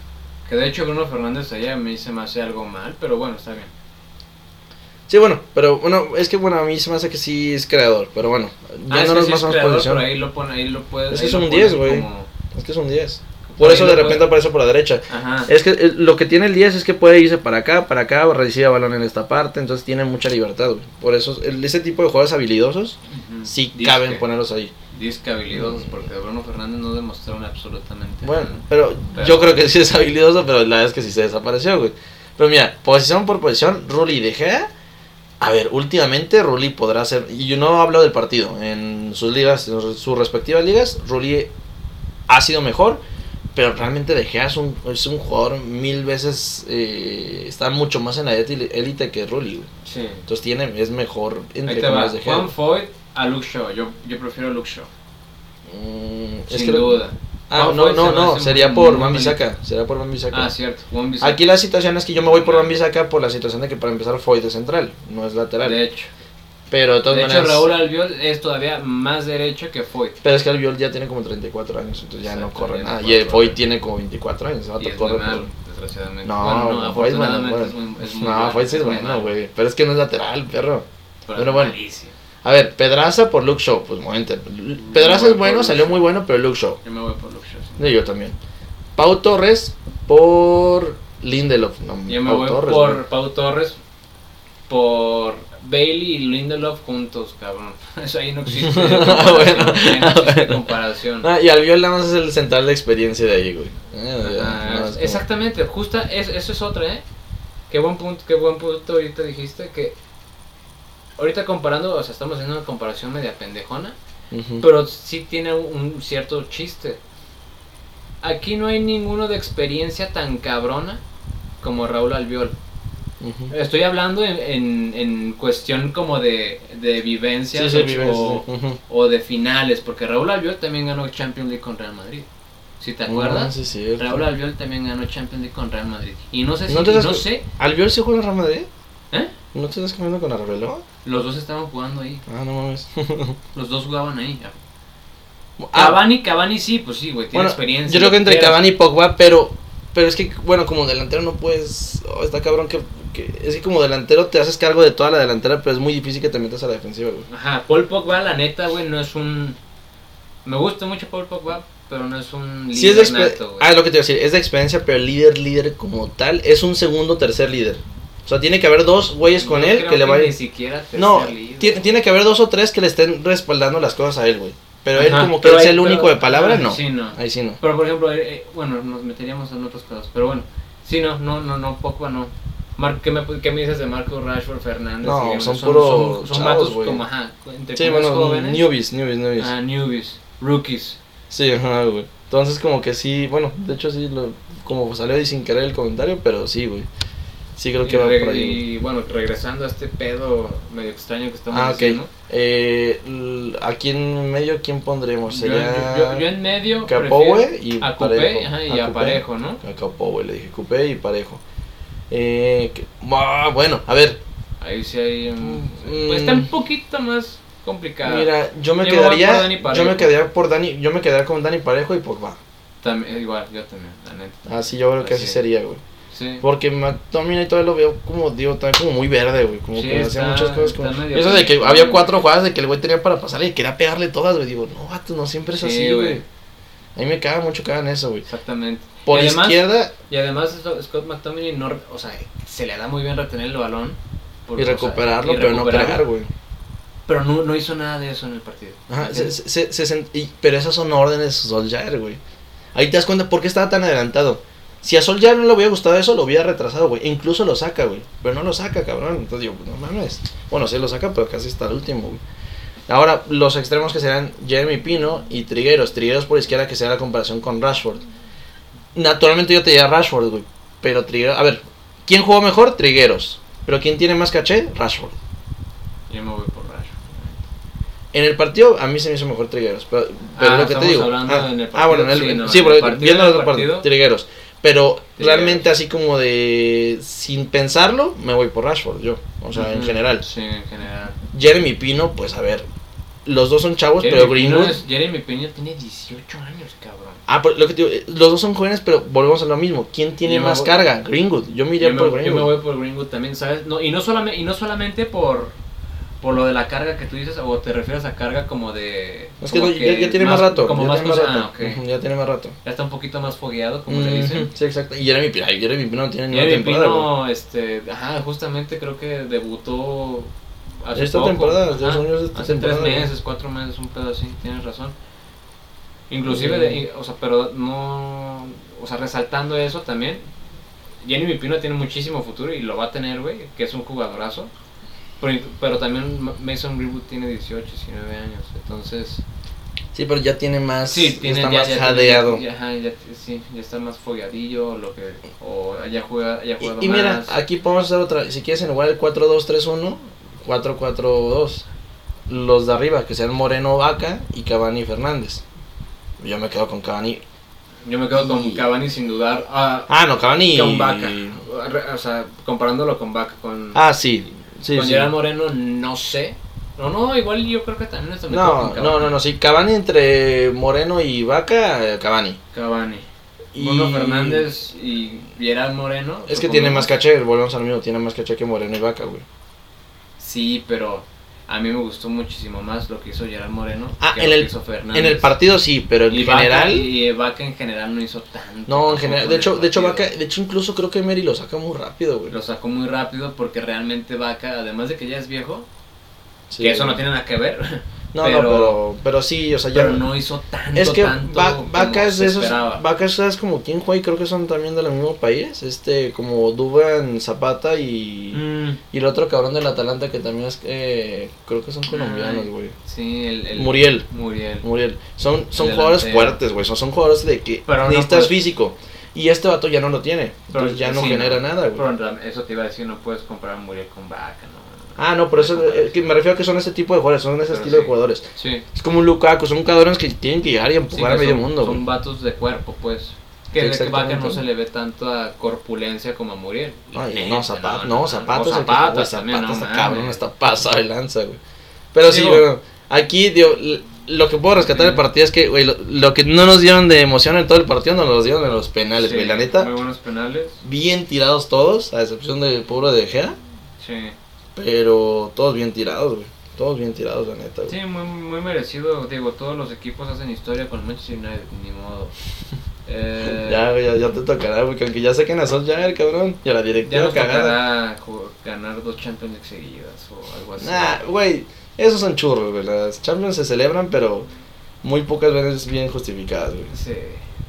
Speaker 1: Que de hecho Bruno Fernández allá a mí se me hace algo mal, pero bueno, está bien.
Speaker 2: Sí, bueno, pero bueno, es que bueno, a mí se me hace que sí es creador, pero bueno,
Speaker 1: Ah, es que
Speaker 2: yéndonos
Speaker 1: sí
Speaker 2: más
Speaker 1: creador, pero ahí lo pone, ahí lo puedes.
Speaker 2: Es que es un
Speaker 1: pones
Speaker 2: 10, güey.
Speaker 1: como-
Speaker 2: Es que es un 10. Por eso de
Speaker 1: puede-
Speaker 2: repente aparece por la derecha.
Speaker 1: Ajá.
Speaker 2: Es que eh, lo que tiene el 10 es que puede irse para acá, para acá, recibe balón en esta parte, entonces tiene mucha libertad, güey. Por eso, ese tipo de jugadores habilidosos,
Speaker 1: Ujú.
Speaker 2: sí
Speaker 1: Disque.
Speaker 2: caben ponerlos ahí.
Speaker 1: Disque habilidosos, porque Bruno Fernández no demostraron absolutamente
Speaker 2: Bueno,
Speaker 1: nada.
Speaker 2: pero,
Speaker 1: Pero-
Speaker 2: yo creo que sí es habilidoso, pero la verdad es que sí se desapareció, güey. Pero mira, posición por posición, Rulli De Gea. A ver, últimamente Rulli podrá ser, y yo no hablo del partido, en sus ligas, en sus respectivas ligas, Rulli ha sido mejor, pero realmente De Gea es un, es un jugador mil veces, eh, está mucho más en la élite que Rulli, güey.
Speaker 1: Sí.
Speaker 2: Entonces tiene, es mejor entre comillas De Gea.
Speaker 1: Juan Foyt a Luke Shaw. Yo, yo prefiero a Luke Shaw.
Speaker 2: Mm, es
Speaker 1: Sin
Speaker 2: que-
Speaker 1: duda.
Speaker 2: Ah, no,
Speaker 1: Foyt
Speaker 2: no, no, sería por Van. Bissaka, sería por Van Bissaka.
Speaker 1: Ah, cierto.
Speaker 2: Aquí la situación es que yo me voy por Van Bissaka por la situación de que para empezar Foyt es central, no es lateral.
Speaker 1: De hecho.
Speaker 2: Pero de todas
Speaker 1: De hecho. Raúl Albiol es todavía más derecho que Foyt.
Speaker 2: Pero es que Albiol ya tiene como 34 años, entonces ya no corre nada. Y Foyt tiene como 24 años,
Speaker 1: Y es
Speaker 2: corre por-
Speaker 1: desgraciadamente.
Speaker 2: No,
Speaker 1: bueno, no,
Speaker 2: Foyt es bueno,
Speaker 1: afortunadamente
Speaker 2: bueno.
Speaker 1: es muy, es muy
Speaker 2: No, Foyt sí es bueno, güey. Pero es que no es lateral, perro.
Speaker 1: pero
Speaker 2: bueno.
Speaker 1: malísimo.
Speaker 2: A ver, Pedraza por Luke Shaw, pues momento. Pedraza es bueno, salió muy bueno, pero Luke Shaw.
Speaker 1: Yo me voy por Luke Shaw. sí.
Speaker 2: Y yo también. Pau Torres por Lindelof. No,
Speaker 1: Yo me
Speaker 2: Pau
Speaker 1: voy
Speaker 2: Torres,
Speaker 1: por. Pau Torres, por Bailey y Lindelof juntos, cabrón. Eso ahí no existe.
Speaker 2: Ah, bueno.
Speaker 1: no
Speaker 2: Ah,
Speaker 1: existe comparación.
Speaker 2: Ah, y Albiol nada más es el central de experiencia de ahí, güey. Eh, nada más como-
Speaker 1: exactamente, justa, es, eso es otra, ¿eh? Qué buen punto, qué buen punto ahorita dijiste que ahorita comparando, o sea, estamos haciendo una comparación media pendejona, pero sí tiene un, un cierto chiste. Aquí no hay ninguno de experiencia tan cabrona como Raúl Albiol. Estoy hablando en, en, en cuestión como de, de vivencias
Speaker 2: Sí, sí,
Speaker 1: o,
Speaker 2: vivencias,
Speaker 1: o-
Speaker 2: sí. Ujú.
Speaker 1: o de finales, porque Raúl Albiol también ganó Champions League con Real Madrid. Si te
Speaker 2: Ah,
Speaker 1: acuerdas. Raúl Albiol también ganó Champions League con Real Madrid. Y no sé si,
Speaker 2: ¿No te das
Speaker 1: no sé,
Speaker 2: ¿Albiol sí juega en Real Madrid?
Speaker 1: ¿eh?
Speaker 2: ¿No te estás comiendo con Arbeloa?
Speaker 1: Los dos estaban jugando ahí.
Speaker 2: Ah, no mames.
Speaker 1: Los dos jugaban ahí.
Speaker 2: Ah,
Speaker 1: Cavani, Cavani sí, pues sí, güey, tiene
Speaker 2: bueno,
Speaker 1: experiencia.
Speaker 2: Yo creo que entre
Speaker 1: quieras.
Speaker 2: Cavani y Pogba, pero pero es que, bueno, como delantero no puedes. oh, está cabrón que, que. Es que como delantero te haces cargo de toda la delantera, pero es muy difícil que te metas a la defensiva, güey.
Speaker 1: Ajá, Paul Pogba, la neta, güey, no es un... Me gusta mucho Paul Pogba, pero no es un líder
Speaker 2: Sí es de exper-
Speaker 1: nato, güey.
Speaker 2: Ah, es lo que te iba a decir, es de experiencia, pero líder, líder como tal, es un segundo tercer líder. O sea, tiene que haber dos güeyes con él
Speaker 1: creo
Speaker 2: que le vayan.
Speaker 1: Ni siquiera tercer
Speaker 2: No,
Speaker 1: líder.
Speaker 2: tiene que haber dos o tres que le estén respaldando las cosas a él, güey. Pero él
Speaker 1: Ajá,
Speaker 2: como que él
Speaker 1: ahí-
Speaker 2: el único
Speaker 1: pero-
Speaker 2: de palabra,
Speaker 1: ajá,
Speaker 2: no.
Speaker 1: Sí, no.
Speaker 2: Ahí sí no.
Speaker 1: Pero por ejemplo, eh, eh, bueno, nos meteríamos en otros casos, pero bueno, sí, no, no, no, no, Pogba no. Mar ¿qué, me, ¿Qué me dices de Marco Rashford Fernández?
Speaker 2: No,
Speaker 1: y demás?
Speaker 2: son puro
Speaker 1: son, son
Speaker 2: chavos,
Speaker 1: como, ajá, entre
Speaker 2: Sí, bueno,
Speaker 1: jóvenes.
Speaker 2: newbies, newbies, newbies.
Speaker 1: Ah, newbies, rookies.
Speaker 2: Sí, ajá, güey. Entonces como que sí, bueno, de hecho sí, lo, como salió ahí sin querer el comentario, pero sí, güey. Sí creo que
Speaker 1: y,
Speaker 2: va por ahí.
Speaker 1: y, bueno, regresando a este pedo medio extraño que estamos
Speaker 2: Ah, ok.
Speaker 1: haciendo.
Speaker 2: Eh, aquí en medio, ¿quién pondremos?
Speaker 1: Yo,
Speaker 2: Sería
Speaker 1: yo, yo- yo en medio prefiero
Speaker 2: y
Speaker 1: a
Speaker 2: Parejo.
Speaker 1: Coupé ajá, y a. Parejo, ¿no?
Speaker 2: A Capoue, le dije Coupé y Parejo. Eh, que- ah, bueno, a ver,
Speaker 1: Ahí sí hay...
Speaker 2: Mm,
Speaker 1: pues está un poquito más complicado.
Speaker 2: mira, yo me
Speaker 1: Yo
Speaker 2: quedaría, yo me quedaría por Dani, yo me quedaría con Dani Parejo y Pogba.
Speaker 1: También, igual, yo también, la neta.
Speaker 2: Así yo creo que así
Speaker 1: Así.
Speaker 2: sería, güey.
Speaker 1: Sí.
Speaker 2: Porque McTominay todavía lo veo como, digo, también como muy verde, güey. Como
Speaker 1: Sí,
Speaker 2: que hacía
Speaker 1: está-
Speaker 2: muchas cosas como... Eso de que había cuatro jugadas de que el güey tenía para pasarle y quería pegarle todas, güey. Digo, no, vato, no siempre es
Speaker 1: Sí,
Speaker 2: así,
Speaker 1: güey.
Speaker 2: A mí me caga mucho que hagan eso, güey.
Speaker 1: Exactamente.
Speaker 2: Por
Speaker 1: y además,
Speaker 2: izquierda
Speaker 1: Y además Scott McTominay no, o sea, se le da muy bien retener el balón.
Speaker 2: y
Speaker 1: o sea,
Speaker 2: recuperarlo,
Speaker 1: y
Speaker 2: pero no pegar, güey.
Speaker 1: Pero no, no hizo nada de eso en el partido.
Speaker 2: Ajá, se, se, se y- pero esas son órdenes de Solskjaer, güey. Ahí te das cuenta por qué estaba tan adelantado. Si a Solskjaer no le hubiera gustado eso, lo hubiera retrasado, güey. E incluso lo saca, güey. Pero no lo saca, cabrón. Entonces digo, no mames. Bueno, sí lo saca, pero casi está el último, güey. Ahora, los extremos que serán Jeremy Pino y Trigueros. Trigueros por izquierda, que será la comparación con Rashford. Naturalmente yo te diría Rashford, güey. Pero Trigueros... A ver, ¿quién jugó mejor? Trigueros. Pero ¿quién tiene más caché? Rashford.
Speaker 1: Yo me voy por Rashford.
Speaker 2: En el partido a mí se me hizo mejor Trigueros. Pero, pero
Speaker 1: Ah,
Speaker 2: lo que te digo. ah,
Speaker 1: en el
Speaker 2: ah, bueno, en el,
Speaker 1: sí, no,
Speaker 2: sí,
Speaker 1: en
Speaker 2: pero
Speaker 1: el partido,
Speaker 2: viendo
Speaker 1: el
Speaker 2: partidos,
Speaker 1: partido.
Speaker 2: Trigueros. Pero realmente así como de sin pensarlo, me voy por Rashford yo. O sea, en general.
Speaker 1: Sí, en general.
Speaker 2: Jeremy Pino, pues a ver. los dos son chavos,
Speaker 1: Jeremy
Speaker 2: pero
Speaker 1: Pino
Speaker 2: Greenwood.
Speaker 1: es- Jeremy Pino tiene 18 años, cabrón.
Speaker 2: Ah, pero lo que te digo, eh, los dos son jóvenes, pero volvemos a lo mismo. ¿Quién tiene
Speaker 1: Yo
Speaker 2: más
Speaker 1: voy-
Speaker 2: carga? Greenwood. Yo me iría
Speaker 1: Yo me,
Speaker 2: por
Speaker 1: yo me
Speaker 2: Greenwood.
Speaker 1: voy por Greenwood también, ¿sabes? No, y, no solamente, y no solamente por, por lo de la carga que tú dices, o te refieres a carga como de...
Speaker 2: Es que,
Speaker 1: como
Speaker 2: ya, ya tiene más, rato.
Speaker 1: Como
Speaker 2: ya
Speaker 1: más
Speaker 2: tiene más
Speaker 1: cosa-
Speaker 2: rato.
Speaker 1: ah,
Speaker 2: Ya tiene más rato.
Speaker 1: Ya está un poquito más fogueado, como le dicen.
Speaker 2: Sí, exacto. Y Jeremy Pino, ay, Jeremy Pino no tiene ni temporada.
Speaker 1: Pino, este, ajá, justamente creo que debutó hace
Speaker 2: Esta
Speaker 1: poco.
Speaker 2: temporada,
Speaker 1: ajá,
Speaker 2: dos años de esta
Speaker 1: hace
Speaker 2: temporada,
Speaker 1: tres meses, cuatro meses, un pedo así, tienes razón. Inclusive, de- o sea, pero no, o sea, resaltando eso también, Jeremy Pino tiene muchísimo futuro y lo va a tener, güey, que es un jugadorazo. Pero, pero también Ma- Mason Greenwood tiene 18, 19 años, entonces...
Speaker 2: Sí, pero ya tiene más.
Speaker 1: Sí, tiene,
Speaker 2: está
Speaker 1: ya,
Speaker 2: más
Speaker 1: ya
Speaker 2: jadeado.
Speaker 1: ya- ya- sí, ya está más fogueadillo, lo que, o haya jugado, haya jugado
Speaker 2: Y, y mira, aquí podemos hacer otra. Si quieres, en lugar del 4-2-3-1, 4-4-2. Los de arriba, que sean Moreno, Vaca y Cavani Fernández. Yo me quedo con Cavani.
Speaker 1: Yo me quedo con
Speaker 2: Y-
Speaker 1: Cavani sin dudar. Ah,
Speaker 2: Ah, no, Cavani.
Speaker 1: con Vaca. O sea, comparándolo con Vaca. Con,
Speaker 2: Ah, sí. Sí,
Speaker 1: con
Speaker 2: sí.
Speaker 1: Gerard Moreno, no sé. No, no, igual yo creo que también quedo
Speaker 2: No, no, no, no, sí. Cavani entre Moreno y Vaca, Cavani.
Speaker 1: Cavani.
Speaker 2: Y-
Speaker 1: Bruno Fernández y Gerard Moreno.
Speaker 2: Es que tiene más caché, volvemos al mismo, tiene más caché que Moreno y Vaca, güey.
Speaker 1: Sí, pero a mí me gustó muchísimo más lo que hizo Gerard Moreno
Speaker 2: Ah,
Speaker 1: que
Speaker 2: en
Speaker 1: lo
Speaker 2: el-
Speaker 1: que hizo Fernández.
Speaker 2: En el partido sí, pero en
Speaker 1: y Vaca-
Speaker 2: general.
Speaker 1: y Vaca en general no hizo tanto.
Speaker 2: No, en general.
Speaker 1: en
Speaker 2: De hecho, de hecho. Vaca, de hecho, incluso creo que Emery lo saca muy rápido, güey.
Speaker 1: Lo sacó muy rápido porque realmente Vaca, además de que ya es viejo,
Speaker 2: Sí.
Speaker 1: que eso no tiene nada que ver,
Speaker 2: No,
Speaker 1: pero-
Speaker 2: no, pero, pero sí, o sea, ya.
Speaker 1: pero no hizo tanto,
Speaker 2: es que
Speaker 1: tanto
Speaker 2: Va- Vaca es de esos. Vaca es como quien juega y creo que son también del mismo país. Este, como Duban Zapata y.
Speaker 1: Mm,
Speaker 2: Y el otro cabrón del Atalanta que también es. Eh, creo que son colombianos, güey.
Speaker 1: sí, el, el-
Speaker 2: Muriel.
Speaker 1: Muriel.
Speaker 2: Muriel. Son, son jugadores fuertes, güey. Son, son jugadores de que
Speaker 1: Pero no
Speaker 2: necesitas
Speaker 1: puedes-
Speaker 2: físico. Y este vato ya no lo tiene.
Speaker 1: Pero
Speaker 2: Entonces ya no
Speaker 1: sí,
Speaker 2: genera nada, güey.
Speaker 1: Pero eso te iba a decir, no puedes comparar Muriel con Vaca, no.
Speaker 2: Ah, no, por eso eh, que me refiero a que son ese tipo de jugadores, son ese
Speaker 1: Pero
Speaker 2: estilo de
Speaker 1: sí.
Speaker 2: jugadores.
Speaker 1: Sí.
Speaker 2: Es como un Lukaku, son jugadores que tienen que llegar y
Speaker 1: sí,
Speaker 2: empujar
Speaker 1: que
Speaker 2: a medio
Speaker 1: son,
Speaker 2: mundo.
Speaker 1: Son vatos de cuerpo, pues.
Speaker 2: Sí,
Speaker 1: Que de que Vaca no se le ve tanto a corpulencia como a Muriel.
Speaker 2: No, Zapata, no, el
Speaker 1: Zapata
Speaker 2: güey,
Speaker 1: también,
Speaker 2: Zapata
Speaker 1: no
Speaker 2: está
Speaker 1: mames.
Speaker 2: cabrón, está pasado de lanza, güey. Pero sí, bueno, aquí, digo, lo que puedo rescatar del partido es que, güey, lo, lo que no nos dieron de emoción en todo el partido nos los dieron en los penales,
Speaker 1: Sí,
Speaker 2: güey. La neta,
Speaker 1: Muy buenos penales.
Speaker 2: bien tirados todos, a excepción del pobre de Gea,
Speaker 1: Sí.
Speaker 2: Pero todos bien tirados, güey. Todos bien tirados, la neta, güey.
Speaker 1: Sí, muy, muy merecido. Digo, todos los equipos hacen historia con Manchester United, ni modo. Eh,
Speaker 2: Ya, güey, ya, ya te tocará, güey, que aunque ya saquen a Solskjaer, cabrón, y a la
Speaker 1: ya
Speaker 2: directiva
Speaker 1: nos
Speaker 2: cagada.
Speaker 1: ganar dos Champions League seguidas o algo así.
Speaker 2: Nah, güey, esos son churros, güey. Las Champions se celebran, pero muy pocas veces bien justificadas, güey.
Speaker 1: Sí.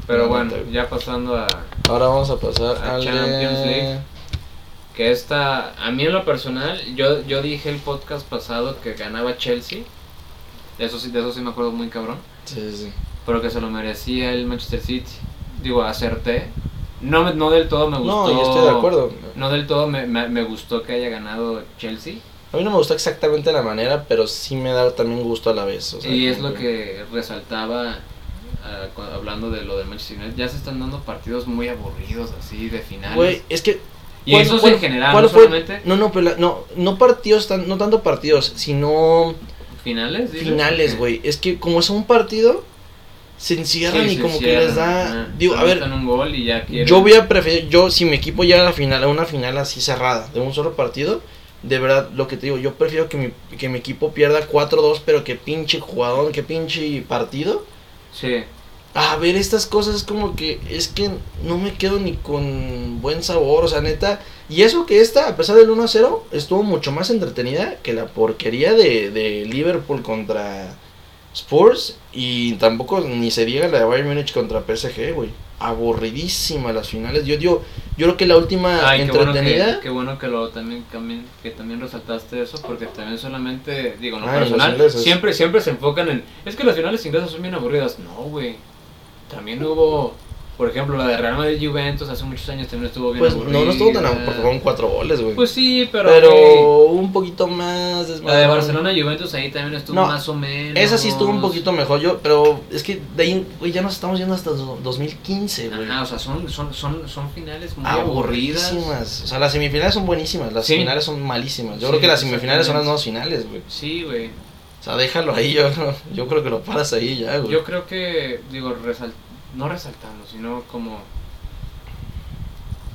Speaker 1: Pero bueno, ya pasando a
Speaker 2: Ahora vamos a pasar
Speaker 1: A
Speaker 2: al
Speaker 1: Champions League. Que esta, a mí en lo personal, yo, yo dije el podcast pasado que ganaba Chelsea. De eso sí, de eso sí me acuerdo muy cabrón.
Speaker 2: Sí, sí, sí.
Speaker 1: Pero que se lo merecía el Manchester City. Digo, acerté. No, no del todo me gustó.
Speaker 2: No, yo estoy de acuerdo.
Speaker 1: No del todo me, me, me gustó que haya ganado Chelsea.
Speaker 2: A mí no me gustó exactamente la manera, pero sí me da también gusto a la vez. o sea,
Speaker 1: y es lo que resaltaba cu- hablando de lo del Manchester United. Ya se están dando partidos muy aburridos así de finales.
Speaker 2: Güey, es que...
Speaker 1: y
Speaker 2: ¿cuál-
Speaker 1: eso es en general, no solamente
Speaker 2: No, no, pero la- no, no partidos, tan, no tanto partidos, sino
Speaker 1: finales.
Speaker 2: finales, güey. Es que como es un partido, se encierran
Speaker 1: Sí,
Speaker 2: y
Speaker 1: se
Speaker 2: como que les da... Digo, a ver,
Speaker 1: un gol y ya
Speaker 2: Yo voy a preferir, yo si mi equipo llega a la final, a una final así cerrada, de un solo partido, de verdad, lo que te digo, yo prefiero que mi, que mi equipo pierda 4-2, pero que pinche jugador, que pinche partido.
Speaker 1: Sí.
Speaker 2: A ver, estas cosas es como que, es que no me quedo ni con buen sabor, o sea, neta. Y eso que esta, a pesar del 1-0, estuvo mucho más entretenida que la porquería de, de Liverpool contra Spurs. Y tampoco ni se diga la de Bayern Múnich contra PSG, güey. Aburridísima las finales. Yo digo, yo creo que la última
Speaker 1: Ay, qué bueno,
Speaker 2: entretenida.
Speaker 1: que, qué bueno que lo también, también que también resaltaste eso porque también solamente digo no
Speaker 2: Ay, los
Speaker 1: personal siempre siempre se enfocan en es que las finales inglesas son bien aburridas no güey también hubo por ejemplo la de Real Madrid Juventus hace muchos años también estuvo bien
Speaker 2: Pues
Speaker 1: aburrida
Speaker 2: no, no estuvo tan porque fueron cuatro goles, güey.
Speaker 1: pues sí pero,
Speaker 2: pero
Speaker 1: güey,
Speaker 2: un poquito más
Speaker 1: la de. Barcelona Juventus ahí también estuvo
Speaker 2: No,
Speaker 1: más o menos
Speaker 2: Esa sí estuvo un poquito mejor, yo, pero es que de ahí, güey, ya nos estamos yendo hasta do- 2015, güey.
Speaker 1: Ajá, o sea son son son son finales muy aburridas
Speaker 2: Aburridísimas. O sea, las semifinales son buenísimas, las
Speaker 1: Sí.
Speaker 2: finales son malísimas. Yo
Speaker 1: Sí,
Speaker 2: creo que las semifinales son las nuevas finales, güey.
Speaker 1: sí güey
Speaker 2: O sea, déjalo ahí, yo, yo creo que lo paras ahí ya, güey.
Speaker 1: Yo creo que, digo, resal- no resaltando, sino como.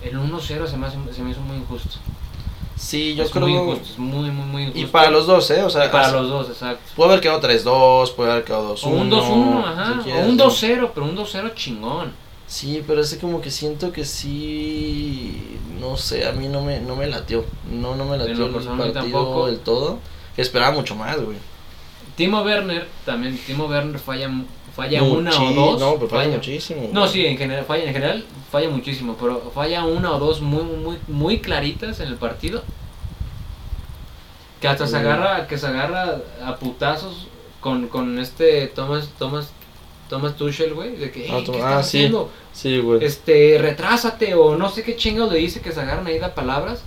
Speaker 1: El 1-0 se me, hace- se me hizo muy injusto.
Speaker 2: sí, yo
Speaker 1: es
Speaker 2: creo.
Speaker 1: muy injusto, es muy, muy, muy injusto.
Speaker 2: y para los dos, ¿eh? O sea,
Speaker 1: Y para los dos, exacto.
Speaker 2: puede haber quedado 3-2, puede haber quedado 2-1.
Speaker 1: O un 2-1, ajá.
Speaker 2: si
Speaker 1: o un
Speaker 2: ¿no?
Speaker 1: 2-0, pero un 2-0 chingón.
Speaker 2: Sí, pero es como que siento que sí. No sé, a mí no me, no me latió. No, no me latió el partido
Speaker 1: tampoco.
Speaker 2: del todo. Esperaba mucho más, güey.
Speaker 1: Timo Werner, también, Timo Werner falla, falla
Speaker 2: Muchi-
Speaker 1: una o dos.
Speaker 2: No, pero falla muchísimo.
Speaker 1: No, sí, en general, falla, en general falla muchísimo, pero falla una o dos muy, muy, muy claritas en el partido. Que hasta se
Speaker 2: Mm.
Speaker 1: agarra, que se agarra a putazos con, con este Thomas, Thomas, Thomas Tuchel, güey, de que,
Speaker 2: Ah,
Speaker 1: "Ey, ¿qué
Speaker 2: ah, sí.
Speaker 1: haciendo?
Speaker 2: Sí, güey.
Speaker 1: Este, retrásate o no sé qué chingados le dice que se agarran ahí de palabras.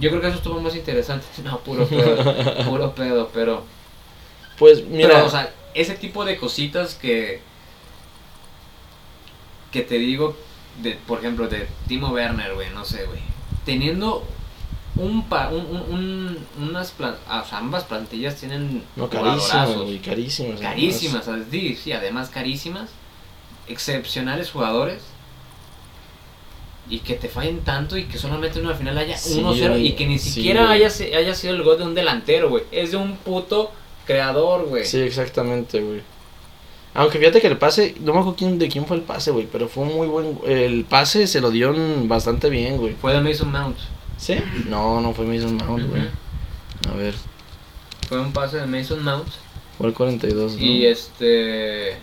Speaker 1: Yo creo que eso estuvo más interesante. No, puro pedo, puro pedo, pero...
Speaker 2: Pues mira,
Speaker 1: Pero, o sea, ese tipo de cositas que. que te digo, de, por ejemplo, de Timo Werner, güey, no sé, güey. Teniendo un, pa, un, un- un- unas plan- o sea, ambas plantillas tienen
Speaker 2: no, carísimas, güey, carísimas.
Speaker 1: carísimas, sí, además carísimas, excepcionales jugadores. Y que te fallen tanto y que solamente en una final haya
Speaker 2: Sí,
Speaker 1: 1-0 y que ni siquiera haya, haya sido el gol de un delantero, güey. Es de un puto creador, güey.
Speaker 2: Sí, exactamente, güey. Aunque fíjate que el pase, no me acuerdo quién, de quién fue el pase, güey, pero fue muy buen. El pase se lo dieron bastante bien, güey.
Speaker 1: Fue de Mason Mount.
Speaker 2: ¿Sí? No, no fue Mason Mount, güey. A ver,
Speaker 1: Fue un pase de Mason Mount.
Speaker 2: fue el 42, ¿no?
Speaker 1: Y este.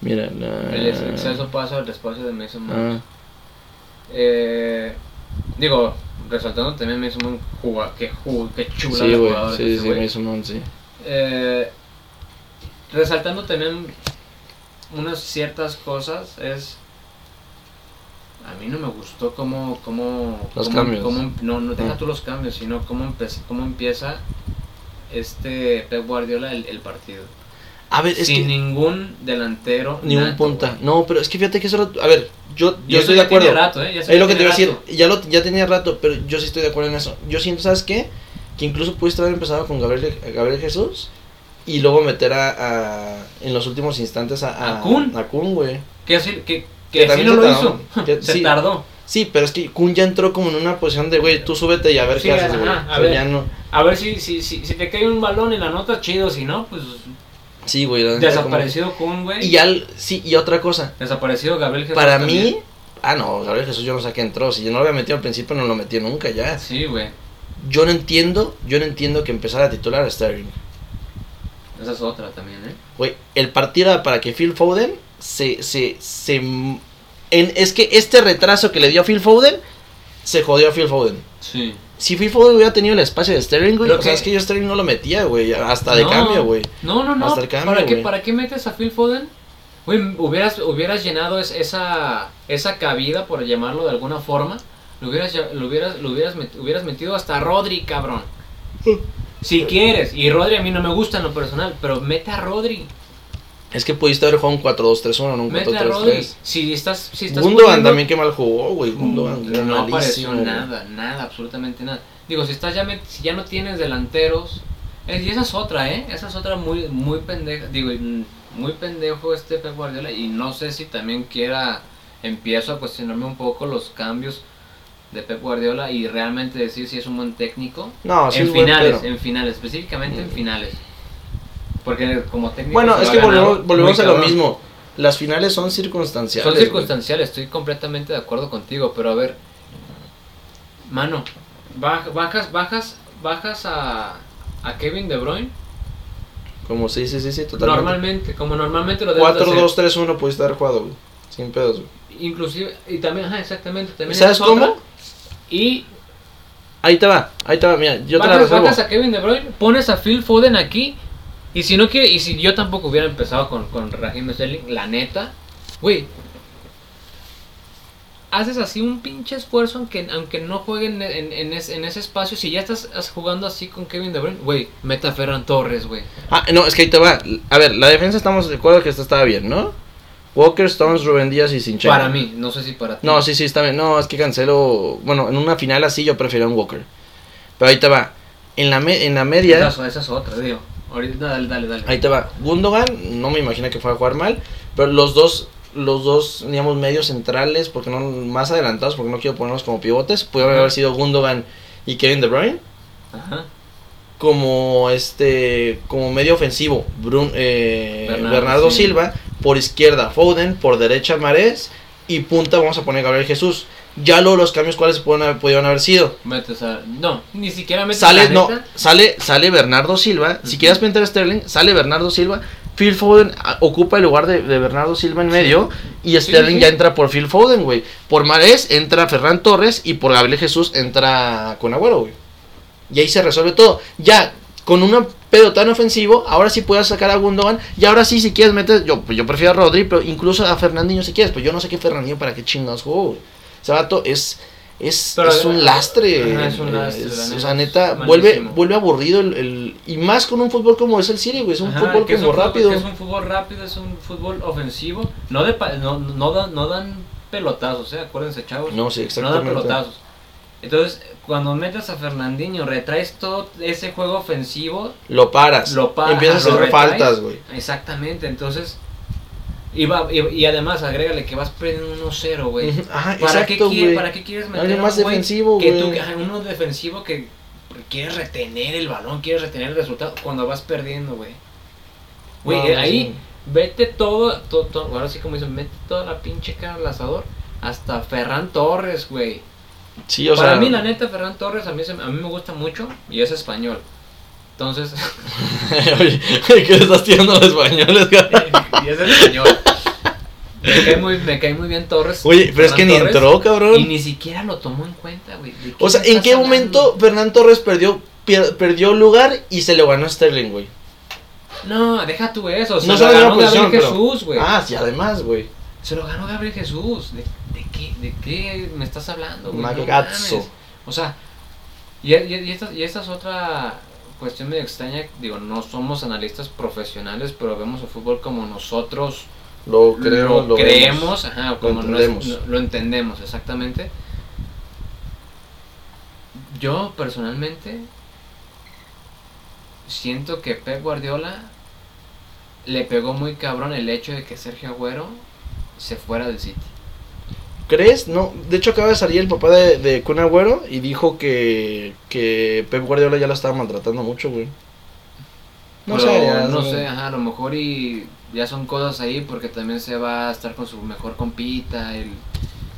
Speaker 2: Mira, la...
Speaker 1: El exceso pasa al espacio de Mason Mount.
Speaker 2: Ah,
Speaker 1: Eh, digo, resaltando también Mason Mount, que, que chula
Speaker 2: sí,
Speaker 1: jugador
Speaker 2: sí, sí. Mason Mount, sí.
Speaker 1: Eh, resaltando también unas ciertas cosas es a mí no me gustó cómo cómo
Speaker 2: Los
Speaker 1: cómo-
Speaker 2: cambios.
Speaker 1: cómo- no no deja tú los cambios sino cómo empieza cómo empieza este Pep Guardiola el, el partido
Speaker 2: A ver, es
Speaker 1: sin
Speaker 2: que...
Speaker 1: ningún delantero
Speaker 2: Ni un
Speaker 1: nato,
Speaker 2: punta. No, pero es que fíjate que eso... lo- A ver, yo,
Speaker 1: Y
Speaker 2: yo estoy de acuerdo.
Speaker 1: rato, ¿eh?
Speaker 2: Es lo que te iba a decir, ya, lo, ya tenía rato, pero yo sí estoy de acuerdo en eso. Yo siento, ¿sabes qué? Que incluso pudiste haber empezado con Gabriel, Gabriel Jesús y luego meter a, a- en los últimos instantes a,
Speaker 1: ¿A Kun?
Speaker 2: A Kun, güey.
Speaker 1: que que,
Speaker 2: Que también
Speaker 1: no lo
Speaker 2: tardó.
Speaker 1: hizo
Speaker 2: Que-
Speaker 1: se
Speaker 2: sí.
Speaker 1: tardó
Speaker 2: Sí, pero es que Kun ya entró como en una posición de, güey, tú súbete y a ver
Speaker 1: Sí,
Speaker 2: qué haces, güey.
Speaker 1: a ver.
Speaker 2: ya no...
Speaker 1: a ver si, si, si, si te cae un balón en la nota chido si no pues
Speaker 2: Sí, güey.
Speaker 1: desaparecido Kun güey
Speaker 2: Y ya, el- sí, y otra cosa.
Speaker 1: Desaparecido Gabriel Jesús.
Speaker 2: Para
Speaker 1: también.
Speaker 2: mí... Ah, no, Gabriel Jesús yo no sé qué entró. Si yo no lo había metido al principio, no lo metí nunca ya.
Speaker 1: Sí, güey.
Speaker 2: Yo no entiendo, yo no entiendo que empezara a titular a Sterling.
Speaker 1: Esa es otra también, ¿eh?
Speaker 2: Güey, el partido era para que Phil Foden se, se, se... En, es que este retraso que le dio a Phil Foden, se jodió a Phil Foden.
Speaker 1: Sí.
Speaker 2: Si Phil Foden hubiera tenido el espacio de Sterling, güey,
Speaker 1: Creo
Speaker 2: o sea,
Speaker 1: que-
Speaker 2: es que yo Sterling no lo metía, güey, hasta de
Speaker 1: No,
Speaker 2: cambio, güey.
Speaker 1: No, no, no.
Speaker 2: Hasta el cambio,
Speaker 1: ¿Para, qué,
Speaker 2: güey.
Speaker 1: ¿Para qué metes a Phil Foden? Güey, hubieras, hubieras llenado es- esa, esa cabida, por llamarlo de alguna forma. Lo hubieras, lo hubieras, lo hubieras, met- hubieras metido hasta a Rodri, cabrón. Si quieres. Y Rodri a mí no me gusta en lo personal, pero mete a Rodri.
Speaker 2: Es que pudiste haber jugado un 4-2-3-1, no un
Speaker 1: Mete a Rodri.
Speaker 2: 4-3-3.
Speaker 1: Si estás, si estás
Speaker 2: Gundogan
Speaker 1: poniendo-
Speaker 2: también que mal jugó, güey. Gundogan,
Speaker 1: Mm, no apareció nada, nada, absolutamente nada. Digo, si estás ya met- si ya no tienes delanteros, y esa es otra, ¿eh? Esa es otra muy muy pendeja, digo, muy pendejo este Pep Guardiola y no sé si también quiera empiezo a cuestionarme un poco los cambios de Pep Guardiola y realmente decir si es un buen técnico
Speaker 2: No, sí
Speaker 1: en
Speaker 2: es buen
Speaker 1: finales,
Speaker 2: pero-
Speaker 1: en finales, específicamente en
Speaker 2: Mm.
Speaker 1: finales. Porque como técnico
Speaker 2: Bueno, es que volvemos, volvemos a lo mismo. Las finales son circunstanciales.
Speaker 1: Son
Speaker 2: güey.
Speaker 1: circunstanciales, estoy completamente de acuerdo contigo, pero a ver, mano, baj- bajas, bajas, bajas a, a Kevin De Bruyne
Speaker 2: Como sí, sí, sí, sí, totalmente.
Speaker 1: normalmente, como normalmente lo debes de hacer.
Speaker 2: 4-2-3-1 pudiste haber jugado, güey. Sin pedos, güey.
Speaker 1: Inclusive, y también, ajá, exactamente, también
Speaker 2: ¿Sabes
Speaker 1: otra.
Speaker 2: cómo?
Speaker 1: Y
Speaker 2: Ahí te va, ahí te va, mira, yo te la
Speaker 1: bajas,
Speaker 2: resuelvo.
Speaker 1: bajas a Kevin De Bruyne, pones a Phil Foden aquí, y si no quiere, y si yo tampoco hubiera empezado con, con Raheem Sterling, la neta, güey, haces así un pinche esfuerzo aunque, aunque no jueguen en, en, ese, en ese espacio. Si ya estás jugando así con Kevin De Bruyne, güey, meta a Ferran Torres, güey.
Speaker 2: Ah, no, es que ahí te va. A ver, la defensa estamos de acuerdo que esta estaba bien, ¿no? Walker, Stones, Rubén Díaz y Sinchenko.
Speaker 1: Para mí, no sé si para ti.
Speaker 2: No, sí, sí, está bien. No, es que cancelo. Bueno, en una final así yo prefiero un Walker. Pero ahí te va. En la, me- en la media,
Speaker 1: Esa, esa es otra, digo. Ahorita dale, dale, dale.
Speaker 2: ahí te va. Gundogan, no me imagino que fue a jugar mal, pero los dos, los dos, digamos, medios centrales, porque no más adelantados, porque no quiero ponerlos como pivotes, pudieron haber sido Gundogan y Kevin De Bruyne.
Speaker 1: Ajá.
Speaker 2: como este como medio ofensivo Brun- eh,
Speaker 1: Bernardo. Silva.
Speaker 2: por izquierda Foden por derecha Marés y punta vamos a poner Gabriel Jesús ya luego los cambios cuáles pueden haber, pudieron haber sido
Speaker 1: Metes a. No, ni siquiera metes
Speaker 2: sale
Speaker 1: la
Speaker 2: no sale sale Bernardo Silva si quieres meter a Sterling sale Bernardo Silva Phil Foden ah, ocupa el lugar de, de Bernardo Silva en medio y Sterling
Speaker 1: sí.
Speaker 2: ya entra por Phil Foden güey por Marés entra Ferran Torres y por Gabriel Jesús entra con Agüero güey y ahí se resuelve todo. Ya, con un pedo tan ofensivo, ahora sí puedes sacar a Gundogan. Y ahora sí, si quieres, metes. Yo, yo prefiero a Rodri, pero incluso a Fernandinho si quieres. Pues yo no sé qué Fernandinho para qué chingados jugó, güey. Ese vato es. Es,
Speaker 1: Pero,
Speaker 2: es un lastre.
Speaker 1: ajá, es un lastre,
Speaker 2: es- o sea, neta, vuelve, vuelve aburrido el, el- Y más con un fútbol como es el City, güey. Es un
Speaker 1: Ajá,
Speaker 2: fútbol
Speaker 1: es
Speaker 2: como
Speaker 1: un
Speaker 2: rápido.
Speaker 1: es un fútbol rápido, es un fútbol ofensivo. No, de no, no, dan, no dan pelotazos, ¿eh? Acuérdense, chavos.
Speaker 2: No, sí,
Speaker 1: No dan
Speaker 2: exactamente.
Speaker 1: pelotazos. Entonces, cuando metes a Fernandinho, retraes todo ese juego ofensivo,
Speaker 2: Lo paras.
Speaker 1: lo paras.
Speaker 2: Empiezas a hacer
Speaker 1: retraes.
Speaker 2: faltas, güey.
Speaker 1: Exactamente, entonces. Y, va- y, y además, agrégale que vas perdiendo 1-0, güey.
Speaker 2: Ajá,
Speaker 1: ¿Para, qué quiere-. ¿Para qué quieres meter
Speaker 2: Alguien
Speaker 1: a
Speaker 2: más
Speaker 1: un güey
Speaker 2: defensivo,
Speaker 1: que
Speaker 2: güey.
Speaker 1: tú, ajá, uno defensivo que quieres retener el balón, quieres retener el resultado cuando vas perdiendo, güey. Güey,
Speaker 2: No,
Speaker 1: eh, ahí
Speaker 2: sí.
Speaker 1: vete todo, todo, todo- ahora sí como dicen, mete toda la pinche cara al asador. Hasta Ferran Torres, güey.
Speaker 2: Sí, o
Speaker 1: Para
Speaker 2: sea.
Speaker 1: mí, la neta, Ferran Torres a mí, se- a mí me gusta mucho y es español. Entonces,
Speaker 2: Oye, ¿qué le estás tirando a los españoles,
Speaker 1: y es español. Me cae, muy, me cae muy bien Torres.
Speaker 2: Oye, pero es que ni
Speaker 1: Torres,
Speaker 2: entró, cabrón.
Speaker 1: Y ni siquiera lo tomó en cuenta, güey. ¿De qué
Speaker 2: O sea, ¿en qué
Speaker 1: hablando?
Speaker 2: momento Fernán Torres perdió lugar y se le ganó a Sterling, güey?
Speaker 1: No, deja tú eso. Se
Speaker 2: No
Speaker 1: lo
Speaker 2: sabe la
Speaker 1: ganó
Speaker 2: posición,
Speaker 1: Gabriel
Speaker 2: pero-
Speaker 1: Jesús, güey.
Speaker 2: Ah, sí, además, güey.
Speaker 1: Se lo ganó Gabriel Jesús. ¿De, de qué, ¿De qué me estás hablando, güey? No o sea, y, y, y esta, y esta es otra cuestión medio extraña. Digo, no somos analistas profesionales, pero vemos el fútbol como nosotros
Speaker 2: Lo creemos,
Speaker 1: lo,
Speaker 2: lo,
Speaker 1: creemos,
Speaker 2: vemos.
Speaker 1: ajá,
Speaker 2: Lo
Speaker 1: como nos-
Speaker 2: entendemos.
Speaker 1: lo entendemos, exactamente. Yo personalmente siento que Pep Guardiola le pegó muy cabrón el hecho de que Sergio Agüero se fuera del City.
Speaker 2: ¿Crees? No, de hecho acaba de salir el papá de, de Kun Agüero y dijo que, que Pep Guardiola ya lo estaba maltratando mucho, güey. No
Speaker 1: Pero
Speaker 2: sé, ya,
Speaker 1: no sé, ajá, a lo mejor y ya son cosas ahí porque también se va a estar con su mejor compita el,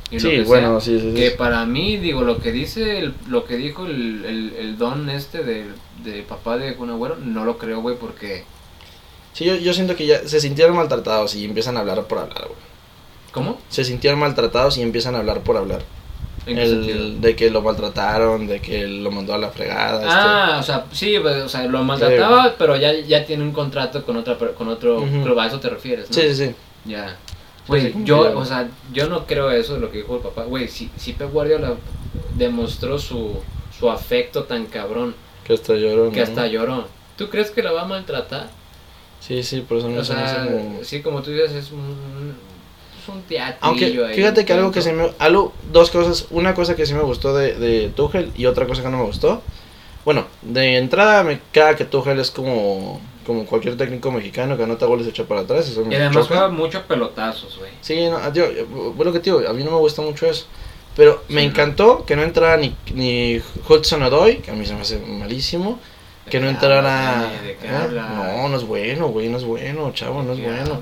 Speaker 1: y lo
Speaker 2: Sí,
Speaker 1: que
Speaker 2: bueno,
Speaker 1: sea.
Speaker 2: sí, sí, sí.
Speaker 1: Que para mí, digo, lo que dice, el- lo que dijo el, el, el don este de, de papá de Kun Agüero, no lo creo, güey, porque...
Speaker 2: Sí, yo, yo siento que ya se sintieron maltratados y empiezan a hablar por hablar, güey.
Speaker 1: ¿Cómo?
Speaker 2: Se sintieron maltratados y empiezan a hablar por hablar.
Speaker 1: ¿En qué?
Speaker 2: El, de que lo maltrataron, de que lo mandó a la fregada. este.
Speaker 1: Ah, o sea, sí, pues, o sea, lo maltrataba, pero ya, ya tiene un contrato con otra con otro
Speaker 2: Ujú.
Speaker 1: club, a eso te refieres, ¿no?
Speaker 2: Sí, sí, sí.
Speaker 1: Ya.
Speaker 2: Sí,
Speaker 1: Güey,
Speaker 2: sí,
Speaker 1: yo,
Speaker 2: claro.
Speaker 1: o sea, yo no creo eso de lo que dijo el papá. Güey, si, si Pep Guardiola demostró su, su afecto tan cabrón
Speaker 2: Que hasta lloró.
Speaker 1: que
Speaker 2: ¿no?
Speaker 1: hasta lloró, ¿tú crees que la va a maltratar?
Speaker 2: Sí, sí, por eso no
Speaker 1: O
Speaker 2: se me
Speaker 1: sea,
Speaker 2: hace como-
Speaker 1: sí, como tú dices, es un, un teatrillo
Speaker 2: Aunque
Speaker 1: ahí,
Speaker 2: fíjate que algo que se me... Algo, dos cosas. Una cosa que sí me gustó de, de Tuchel y otra cosa que no me gustó. Bueno, de entrada me caga que Tuchel es como, como cualquier técnico mexicano que anota goles echa para atrás. Eso me
Speaker 1: Y además
Speaker 2: choca.
Speaker 1: juega mucho pelotazos, güey.
Speaker 2: Sí, no, tío, bueno que tío, a mí no me gusta mucho eso. Pero me
Speaker 1: Sí, no.
Speaker 2: encantó que no entrara ni, ni Hudson Odoi, que a mí se me hace malísimo. Que no entrara...
Speaker 1: hablas, ¿De qué
Speaker 2: ¿Eh? No, no es bueno, güey, no es bueno, chavo, no es
Speaker 1: ¿Qué
Speaker 2: bueno.
Speaker 1: hablas?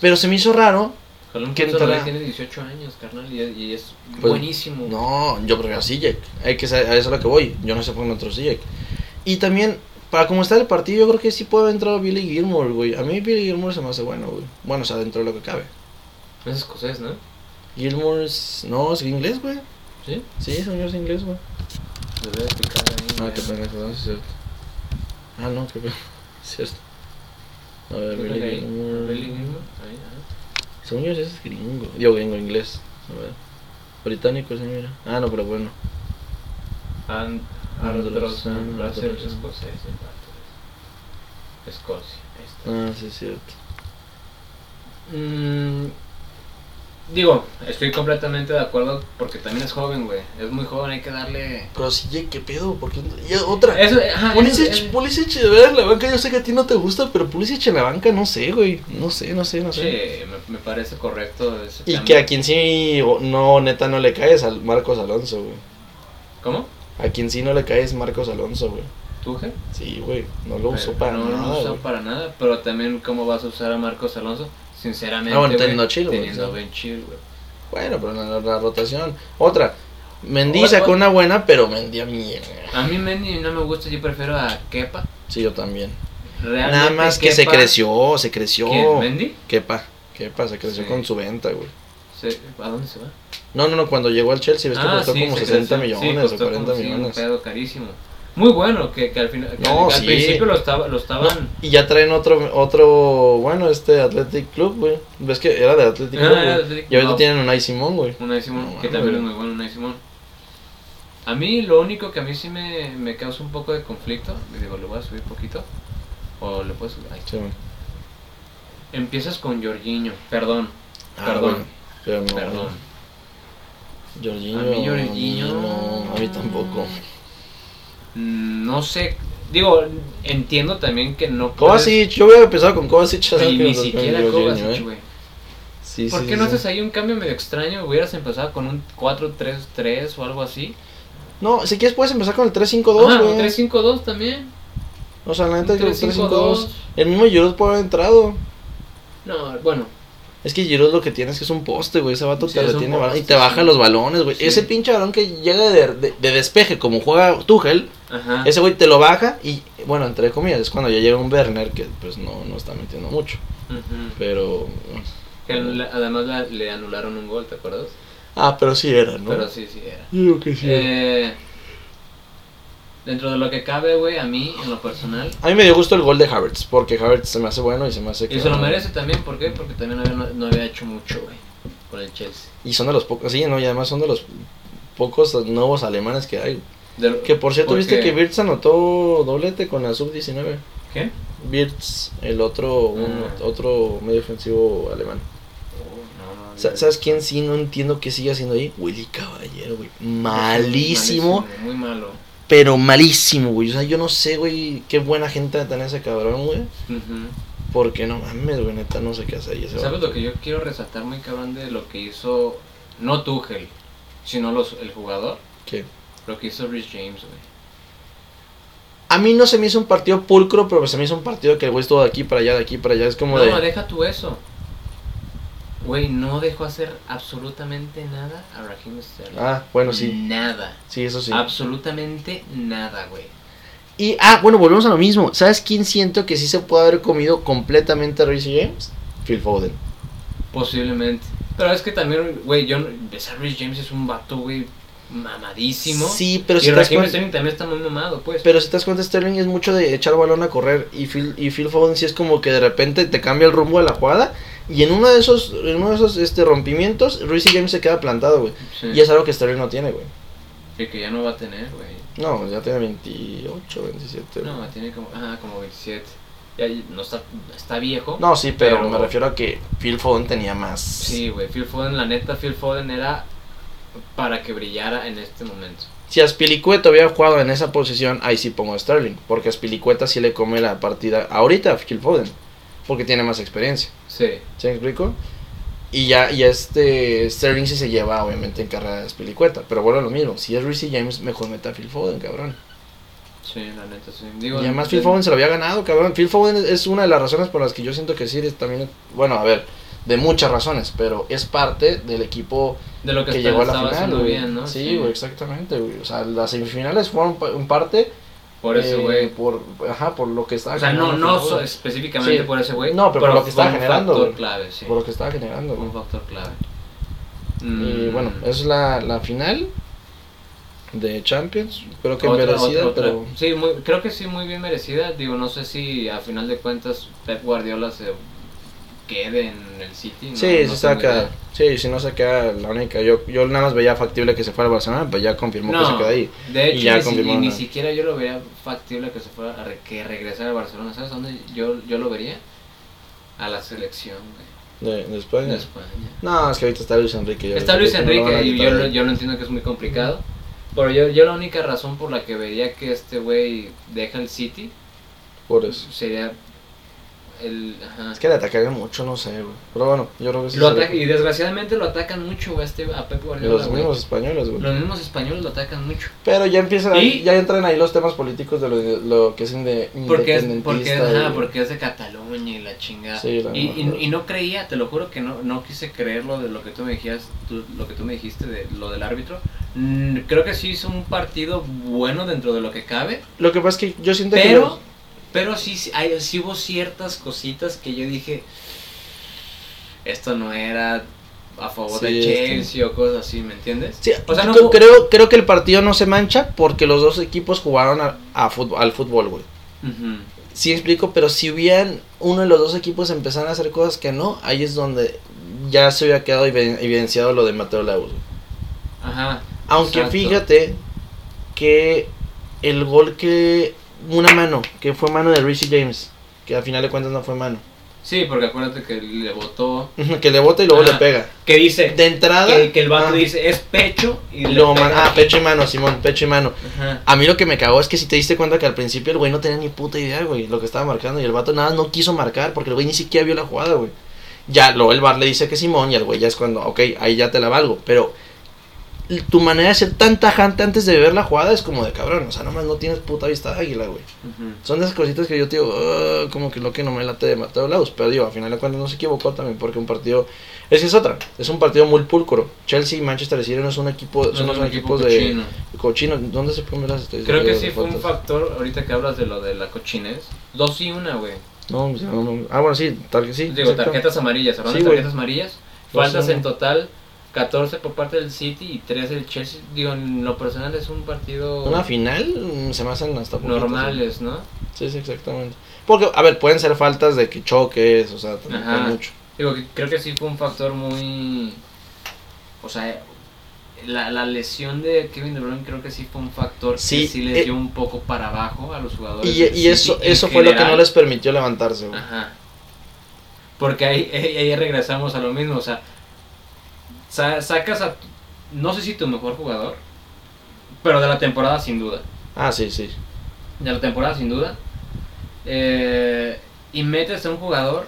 Speaker 2: Pero se me hizo raro.
Speaker 1: Colin tiene 18 años, carnal, y, y es
Speaker 2: Pues,
Speaker 1: buenísimo.
Speaker 2: No, yo prefiero a Sijek. Hay que saber- a eso es a lo que voy. Yo no sé por qué no otro Sijek. Y también, para cómo está el partido, yo creo que sí puede entrar Billy Gilmore, güey. A mí Billy Gilmore se me hace bueno, güey. Bueno, o sea, dentro de lo que cabe.
Speaker 1: Es escocés, ¿no?
Speaker 2: Gilmore es... No, es inglés, güey.
Speaker 1: Sí.
Speaker 2: Sí, señor, es inglés, güey.
Speaker 1: Debe de picar ahí.
Speaker 2: Ah, qué pena, no, es cierto. Ah, no, qué pena. Es cierto. A ver, Billy
Speaker 1: ahí,
Speaker 2: Gilmore.
Speaker 1: Billy Gilmore, ahí, ajá.
Speaker 2: Según yo, ese es gringo. Digo, gringo, inglés. A ver. Británico, sí, mira. Ah, no, pero bueno.
Speaker 1: And,
Speaker 2: Andros,
Speaker 1: Andros, va a ser
Speaker 2: Andros.
Speaker 1: escocés, el vato. Escocia, ahí está.
Speaker 2: Ah, sí, es cierto.
Speaker 1: Mm, digo, estoy completamente de acuerdo porque también es joven, güey. Es muy joven, hay que darle.
Speaker 2: Pero sí, ¿qué pedo? ¿Por qué? Y otra.
Speaker 1: Eso, ajá,
Speaker 2: Pulisic,
Speaker 1: eso-
Speaker 2: Pulisic, de verdad, en la banca, yo sé que a ti no te gusta, pero Pulisic en la banca, no sé, güey. No sé, no sé, no sé.
Speaker 1: Sí, me, me parece correcto. ese
Speaker 2: Y
Speaker 1: cambio.
Speaker 2: que a quien sí, no, neta, no le caes al Marcos Alonso, güey.
Speaker 1: ¿Cómo?
Speaker 2: A quien sí no le caes Marcos Alonso, güey.
Speaker 1: ¿Tuchel?
Speaker 2: Sí, güey, no lo usó para
Speaker 1: no
Speaker 2: nada,
Speaker 1: lo usó para nada, pero también cómo vas a usar a Marcos Alonso, sinceramente,
Speaker 2: Ah, bueno,
Speaker 1: güey,
Speaker 2: teniendo sí.
Speaker 1: Ben Chilwell, güey.
Speaker 2: Bueno, pero la, la rotación. Otra, Mendy sacó una buena, pero Mendy a mierda.
Speaker 1: A mí Mendy no me gusta, yo prefiero a Kepa.
Speaker 2: Sí, yo también.
Speaker 1: Realmente
Speaker 2: Nada más que se
Speaker 1: Kepa-
Speaker 2: creció, se creció.
Speaker 1: ¿Quién? ¿Mendy?
Speaker 2: Kepa, Kepa, se creció
Speaker 1: Sí.
Speaker 2: con su venta, güey.
Speaker 1: Se- ¿A dónde se va?
Speaker 2: No, no, no, cuando llegó al Chelsea, ves que costó
Speaker 1: sí,
Speaker 2: como
Speaker 1: se
Speaker 2: 60
Speaker 1: creció. Sí,
Speaker 2: millones o
Speaker 1: costó
Speaker 2: 40
Speaker 1: como, sí, un
Speaker 2: millones.
Speaker 1: pedo carísimo. Muy bueno, que, que al, final, que
Speaker 2: No,
Speaker 1: al, al
Speaker 2: sí.
Speaker 1: principio lo, estaba, lo estaban...
Speaker 2: No, y ya traen otro, otro, bueno, este Athletic Club, güey. Ves que era de Athletic
Speaker 1: Ah,
Speaker 2: Club, güey.
Speaker 1: Athletic
Speaker 2: Y ahorita
Speaker 1: Club.
Speaker 2: tienen Unai Simón, güey.
Speaker 1: Unai Simón,
Speaker 2: No,
Speaker 1: que también es muy bueno Unai Simón. A mí lo único que a mí sí me, me causa un poco de conflicto, digo, le voy a subir poquito, o le puedo subir, ay,
Speaker 2: Sí,
Speaker 1: empiezas con Jorginho, perdón,
Speaker 2: Ah,
Speaker 1: Perdón.
Speaker 2: bueno, no.
Speaker 1: perdón.
Speaker 2: Jorginho.
Speaker 1: A mí Jorginho-
Speaker 2: No, a mí tampoco.
Speaker 1: No sé, digo, entiendo también que no
Speaker 2: Kovacic, yo hubiera empezado con Kovacic.
Speaker 1: puedes-
Speaker 2: ¿sabes
Speaker 1: y ni siquiera Kovacic,
Speaker 2: eh.
Speaker 1: güey.
Speaker 2: Sí,
Speaker 1: ¿Por
Speaker 2: sí,
Speaker 1: qué
Speaker 2: sí,
Speaker 1: no haces ahí un cambio medio extraño? Hubieras empezado con un 4-3-3 o algo así.
Speaker 2: No, si quieres puedes empezar con el 3-5-2,
Speaker 1: Ah,
Speaker 2: güey.
Speaker 1: un 3-5-2 también.
Speaker 2: O sea, la neta que el 3-5-2.
Speaker 1: 3-5-2.
Speaker 2: El mismo Giroud puede haber entrado.
Speaker 1: No, bueno,
Speaker 2: Es que Giroud lo que tiene es que es un poste, güey. Ese vato te retiene balón y te baja los balones, güey. Ese pinche balón que llega de, de- de despeje, como juega Tuchel,
Speaker 1: ajá.
Speaker 2: ese güey te lo baja y, bueno, entre comillas, es cuando ya llega un Werner que pues no, no está metiendo mucho. Pero.
Speaker 1: Que le- además la- le anularon un gol, ¿te acuerdas?
Speaker 2: Ah, pero sí era, ¿no?
Speaker 1: Pero sí, sí era.
Speaker 2: Yo digo que sí. era.
Speaker 1: Eh, dentro de lo que cabe, güey, a mí, en lo personal,
Speaker 2: A mí me dio gusto el gol de Havertz, porque Havertz se me hace bueno y se me hace que.
Speaker 1: y se lo merece también, ¿por qué? Porque también había- no, no había hecho mucho, güey, con el Chelsea.
Speaker 2: Y son de los pocos, sí, ¿no? Y además son de los pocos nuevos alemanes que hay.
Speaker 1: De
Speaker 2: Que por cierto,
Speaker 1: porque-
Speaker 2: viste que Wirtz anotó doblete con la sub-19.
Speaker 1: ¿Qué?
Speaker 2: Wirtz, el otro, un-
Speaker 1: Ah.
Speaker 2: otro medio ofensivo alemán.
Speaker 1: Oh, no, no.
Speaker 2: ¿Sabes quién sí no entiendo qué sigue haciendo ahí? Willy Caballero, güey. Malísimo,
Speaker 1: Malísimo, Muy malo.
Speaker 2: pero malísimo, güey. O sea, yo no sé, güey, qué buena gente tiene ese cabrón, güey. Porque no mames, güey, neta, no sé qué hace ahí ese
Speaker 1: ¿Sabes lo que yo quiero resaltar muy cabrón de lo que hizo, no Tuchel, sino los, el jugador?
Speaker 2: ¿Qué?
Speaker 1: Lo que hizo Rich James, güey.
Speaker 2: A mí no se me hizo un partido pulcro, pero se me hizo un partido que el güey estuvo de aquí para allá, de aquí para allá. Es como
Speaker 1: No,
Speaker 2: de.
Speaker 1: deja tú eso. Güey, no dejó hacer absolutamente nada a Raheem Sterling.
Speaker 2: Ah, bueno, sí.
Speaker 1: Nada.
Speaker 2: Sí, eso sí.
Speaker 1: Absolutamente nada, güey.
Speaker 2: Y, ah, bueno, volvemos a lo mismo. ¿Sabes quién siento que sí se puede haber comido completamente a Reece James? Phil Foden.
Speaker 1: Posiblemente. Pero es que también, güey, yo... Rich James es un vato, güey, mamadísimo.
Speaker 2: Sí, pero
Speaker 1: y
Speaker 2: si te das cuenta,
Speaker 1: Sterling también está muy mamado, pues.
Speaker 2: pero si te das cuenta, Sterling es mucho de echar balón a correr. Y Phil, y Phil Foden sí es como que de repente te cambia el rumbo de la jugada. Y en uno de esos, en uno de esos este, rompimientos, Reece James se queda plantado, güey.
Speaker 1: Sí.
Speaker 2: Y es algo que Sterling no tiene, güey.
Speaker 1: Y que ya no va a tener, güey.
Speaker 2: No, ya tiene 28, 27. güey.
Speaker 1: No, tiene como, ah, como 27. Ya no está, está viejo.
Speaker 2: No, sí, pero,
Speaker 1: Pero-
Speaker 2: me refiero a que Phil Foden tenía más.
Speaker 1: Sí, güey, Phil Foden, la neta, Phil Foden era para que brillara en este momento.
Speaker 2: Si Aspilicueta hubiera jugado en esa posición, ahí sí pongo a Sterling. Porque Aspilicueta sí le come la partida ahorita a Phil Foden. Porque tiene más experiencia.
Speaker 1: Sí,
Speaker 2: ¿Se me explico? Y ya, y este Sterling sí se lleva obviamente en carrera de Aspilicueta. Pero bueno, lo mismo. Si es Reece James, mejor meta a Phil Foden, cabrón.
Speaker 1: sí, la neta, sí. Digo,
Speaker 2: y además
Speaker 1: de-
Speaker 2: Phil Foden se lo había ganado, cabrón. Phil Foden es- una de las razones por las que yo siento que sí también... Bueno, a ver, de muchas razones. Pero es parte del equipo
Speaker 1: de lo que,
Speaker 2: que llegó a la final, güey.
Speaker 1: bien, ¿no?
Speaker 2: Sí, güey, exactamente, güey. O sea, las semifinales fueron en parte
Speaker 1: Por ese
Speaker 2: eh,
Speaker 1: güey.
Speaker 2: por, ajá, por lo que estaba
Speaker 1: o sea, no, no so- específicamente
Speaker 2: Sí.
Speaker 1: por ese güey.
Speaker 2: No, pero por lo que estaba
Speaker 1: un
Speaker 2: generando,
Speaker 1: factor clave, sí.
Speaker 2: por lo que estaba generando.
Speaker 1: Un factor clave.
Speaker 2: Y
Speaker 1: Mm,
Speaker 2: bueno, esa es la, la final de Champions. Creo que
Speaker 1: otra-
Speaker 2: merecida,
Speaker 1: otra- otra-
Speaker 2: pero
Speaker 1: Sí, muy, creo que sí, muy bien merecida. Digo, no sé si a final de cuentas Pep Guardiola se quede en el City. no-
Speaker 2: sí,
Speaker 1: no
Speaker 2: se a
Speaker 1: bien.
Speaker 2: Sí, si no se queda la única. Yo, yo nada más veía factible que se fuera al Barcelona, pues ya confirmó que se queda ahí.
Speaker 1: de hecho,
Speaker 2: Y ya
Speaker 1: ni, ni
Speaker 2: ¿no?
Speaker 1: siquiera yo lo veía factible que se fuera a re- que regresara a Barcelona. ¿Sabes dónde yo, yo lo vería? A la selección, güey.
Speaker 2: de, de España.
Speaker 1: de España.
Speaker 2: No, es que ahorita está Luis Enrique.
Speaker 1: Está Luis
Speaker 2: ¿cómo lo van a
Speaker 1: Enrique y yo, lo- yo lo entiendo que es muy complicado. Pero yo, yo la única razón por la que vería que este güey deja el City
Speaker 2: Por eso.
Speaker 1: sería el... Ajá.
Speaker 2: Es que le atacarían mucho, no sé, güey. Pero bueno, yo creo que sí.
Speaker 1: Lo ataca- y desgraciadamente lo atacan mucho güey, a, este, a Pep Guardiola.
Speaker 2: los
Speaker 1: güey.
Speaker 2: mismos españoles, güey.
Speaker 1: Los mismos españoles lo atacan mucho.
Speaker 2: Pero ya empiezan, ahí- ya entran ahí los temas políticos de lo, de lo que es inde-
Speaker 1: Porque es, porque, ajá,
Speaker 2: y-
Speaker 1: porque es de Cataluña y la chingada.
Speaker 2: Sí, la
Speaker 1: y, y, y no creía, te lo juro que no, no quise creer lo de lo que tú me dijiste, tú- lo que tú me dijiste de lo del árbitro. Mm, creo que sí hizo un partido bueno dentro de lo que cabe,
Speaker 2: Lo que pasa es que yo siento que...
Speaker 1: pero
Speaker 2: los-
Speaker 1: pero sí, hay, sí hubo ciertas cositas que yo dije, esto no era a favor
Speaker 2: Sí,
Speaker 1: de Chelsea o cosas así, ¿me entiendes?
Speaker 2: Sí,
Speaker 1: O sea, no
Speaker 2: creo,
Speaker 1: hubo-
Speaker 2: creo, creo que el partido no se mancha porque los dos equipos jugaron a, a fútbol, al fútbol, güey.
Speaker 1: Ujú.
Speaker 2: Sí explico, pero si hubieran uno de los dos equipos empezaran a hacer cosas que no, ahí es donde ya se hubiera quedado evi- evidenciado lo de Mateo Laus.
Speaker 1: Ajá.
Speaker 2: Aunque
Speaker 1: Exacto.
Speaker 2: fíjate que el gol que... Una mano, que fue mano de Richie James, que al final de cuentas no fue mano.
Speaker 1: Sí, porque acuérdate que le votó.
Speaker 2: que le bota y luego le pega.
Speaker 1: Que dice
Speaker 2: De entrada...
Speaker 1: que, que el vato
Speaker 2: ah,
Speaker 1: dice es pecho y,
Speaker 2: Y luego, man- ah, pecho y mano, Simón, pecho y mano.
Speaker 1: Ajá.
Speaker 2: A mí lo que me cagó es que si te diste cuenta que al principio el güey no tenía ni puta idea, güey, lo que estaba marcando. Y el vato nada no quiso marcar porque el güey ni siquiera vio la jugada, güey. Ya, luego el bar le dice que Simón y el güey ya es cuando, ok, ahí ya te la valgo. Pero tu manera de ser tan tajante antes de ver la jugada es como de cabrón. O sea, nomás no tienes puta vista de águila, güey.
Speaker 1: Ujú.
Speaker 2: Son de esas cositas que yo te digo, "Ah", como que lo que no me late de Mateo Laus. Pero digo, al final de cuentas no se equivocó también porque un partido. Es que es otra, es un partido muy pulcro. Chelsea y Manchester City no son un equipo,
Speaker 1: No
Speaker 2: son
Speaker 1: un equipo
Speaker 2: equipos de
Speaker 1: cochino.
Speaker 2: cochino. ¿Dónde se ver las estadísticas?
Speaker 1: Creo que
Speaker 2: de
Speaker 1: sí fue un factor, ahorita que hablas de lo de la cochinez. Dos y una, güey.
Speaker 2: No, no, no. Ah, bueno, sí, tal que sí.
Speaker 1: Digo, tarjetas amarillas, hablando
Speaker 2: Sí,
Speaker 1: de tarjetas amarillas.
Speaker 2: Dos
Speaker 1: Faltas en total, 14 por parte del City y 3 del Chelsea. Digo, en lo personal es un partido
Speaker 2: Una final mm, se me hacen hasta poquitas,
Speaker 1: normales, ¿no?
Speaker 2: Sí, sí, exactamente. Porque, a ver, pueden ser faltas de que choques, o sea,
Speaker 1: Ajá.
Speaker 2: mucho.
Speaker 1: Digo, creo que sí fue un factor muy... O sea, la, la lesión de Kevin De Bruyne creo que sí fue un factor
Speaker 2: Sí,
Speaker 1: que sí les
Speaker 2: eh,
Speaker 1: dio un poco para abajo a los jugadores.
Speaker 2: Y, eso, eso fue lo que no les permitió levantarse, güey.
Speaker 1: Ajá. Porque ahí, ahí, ahí regresamos a lo mismo, o sea, sa- sacas a, no sé si tu mejor jugador, pero de la temporada sin duda,
Speaker 2: Ah, sí, sí.
Speaker 1: de la temporada sin duda, eh, y metes a un jugador,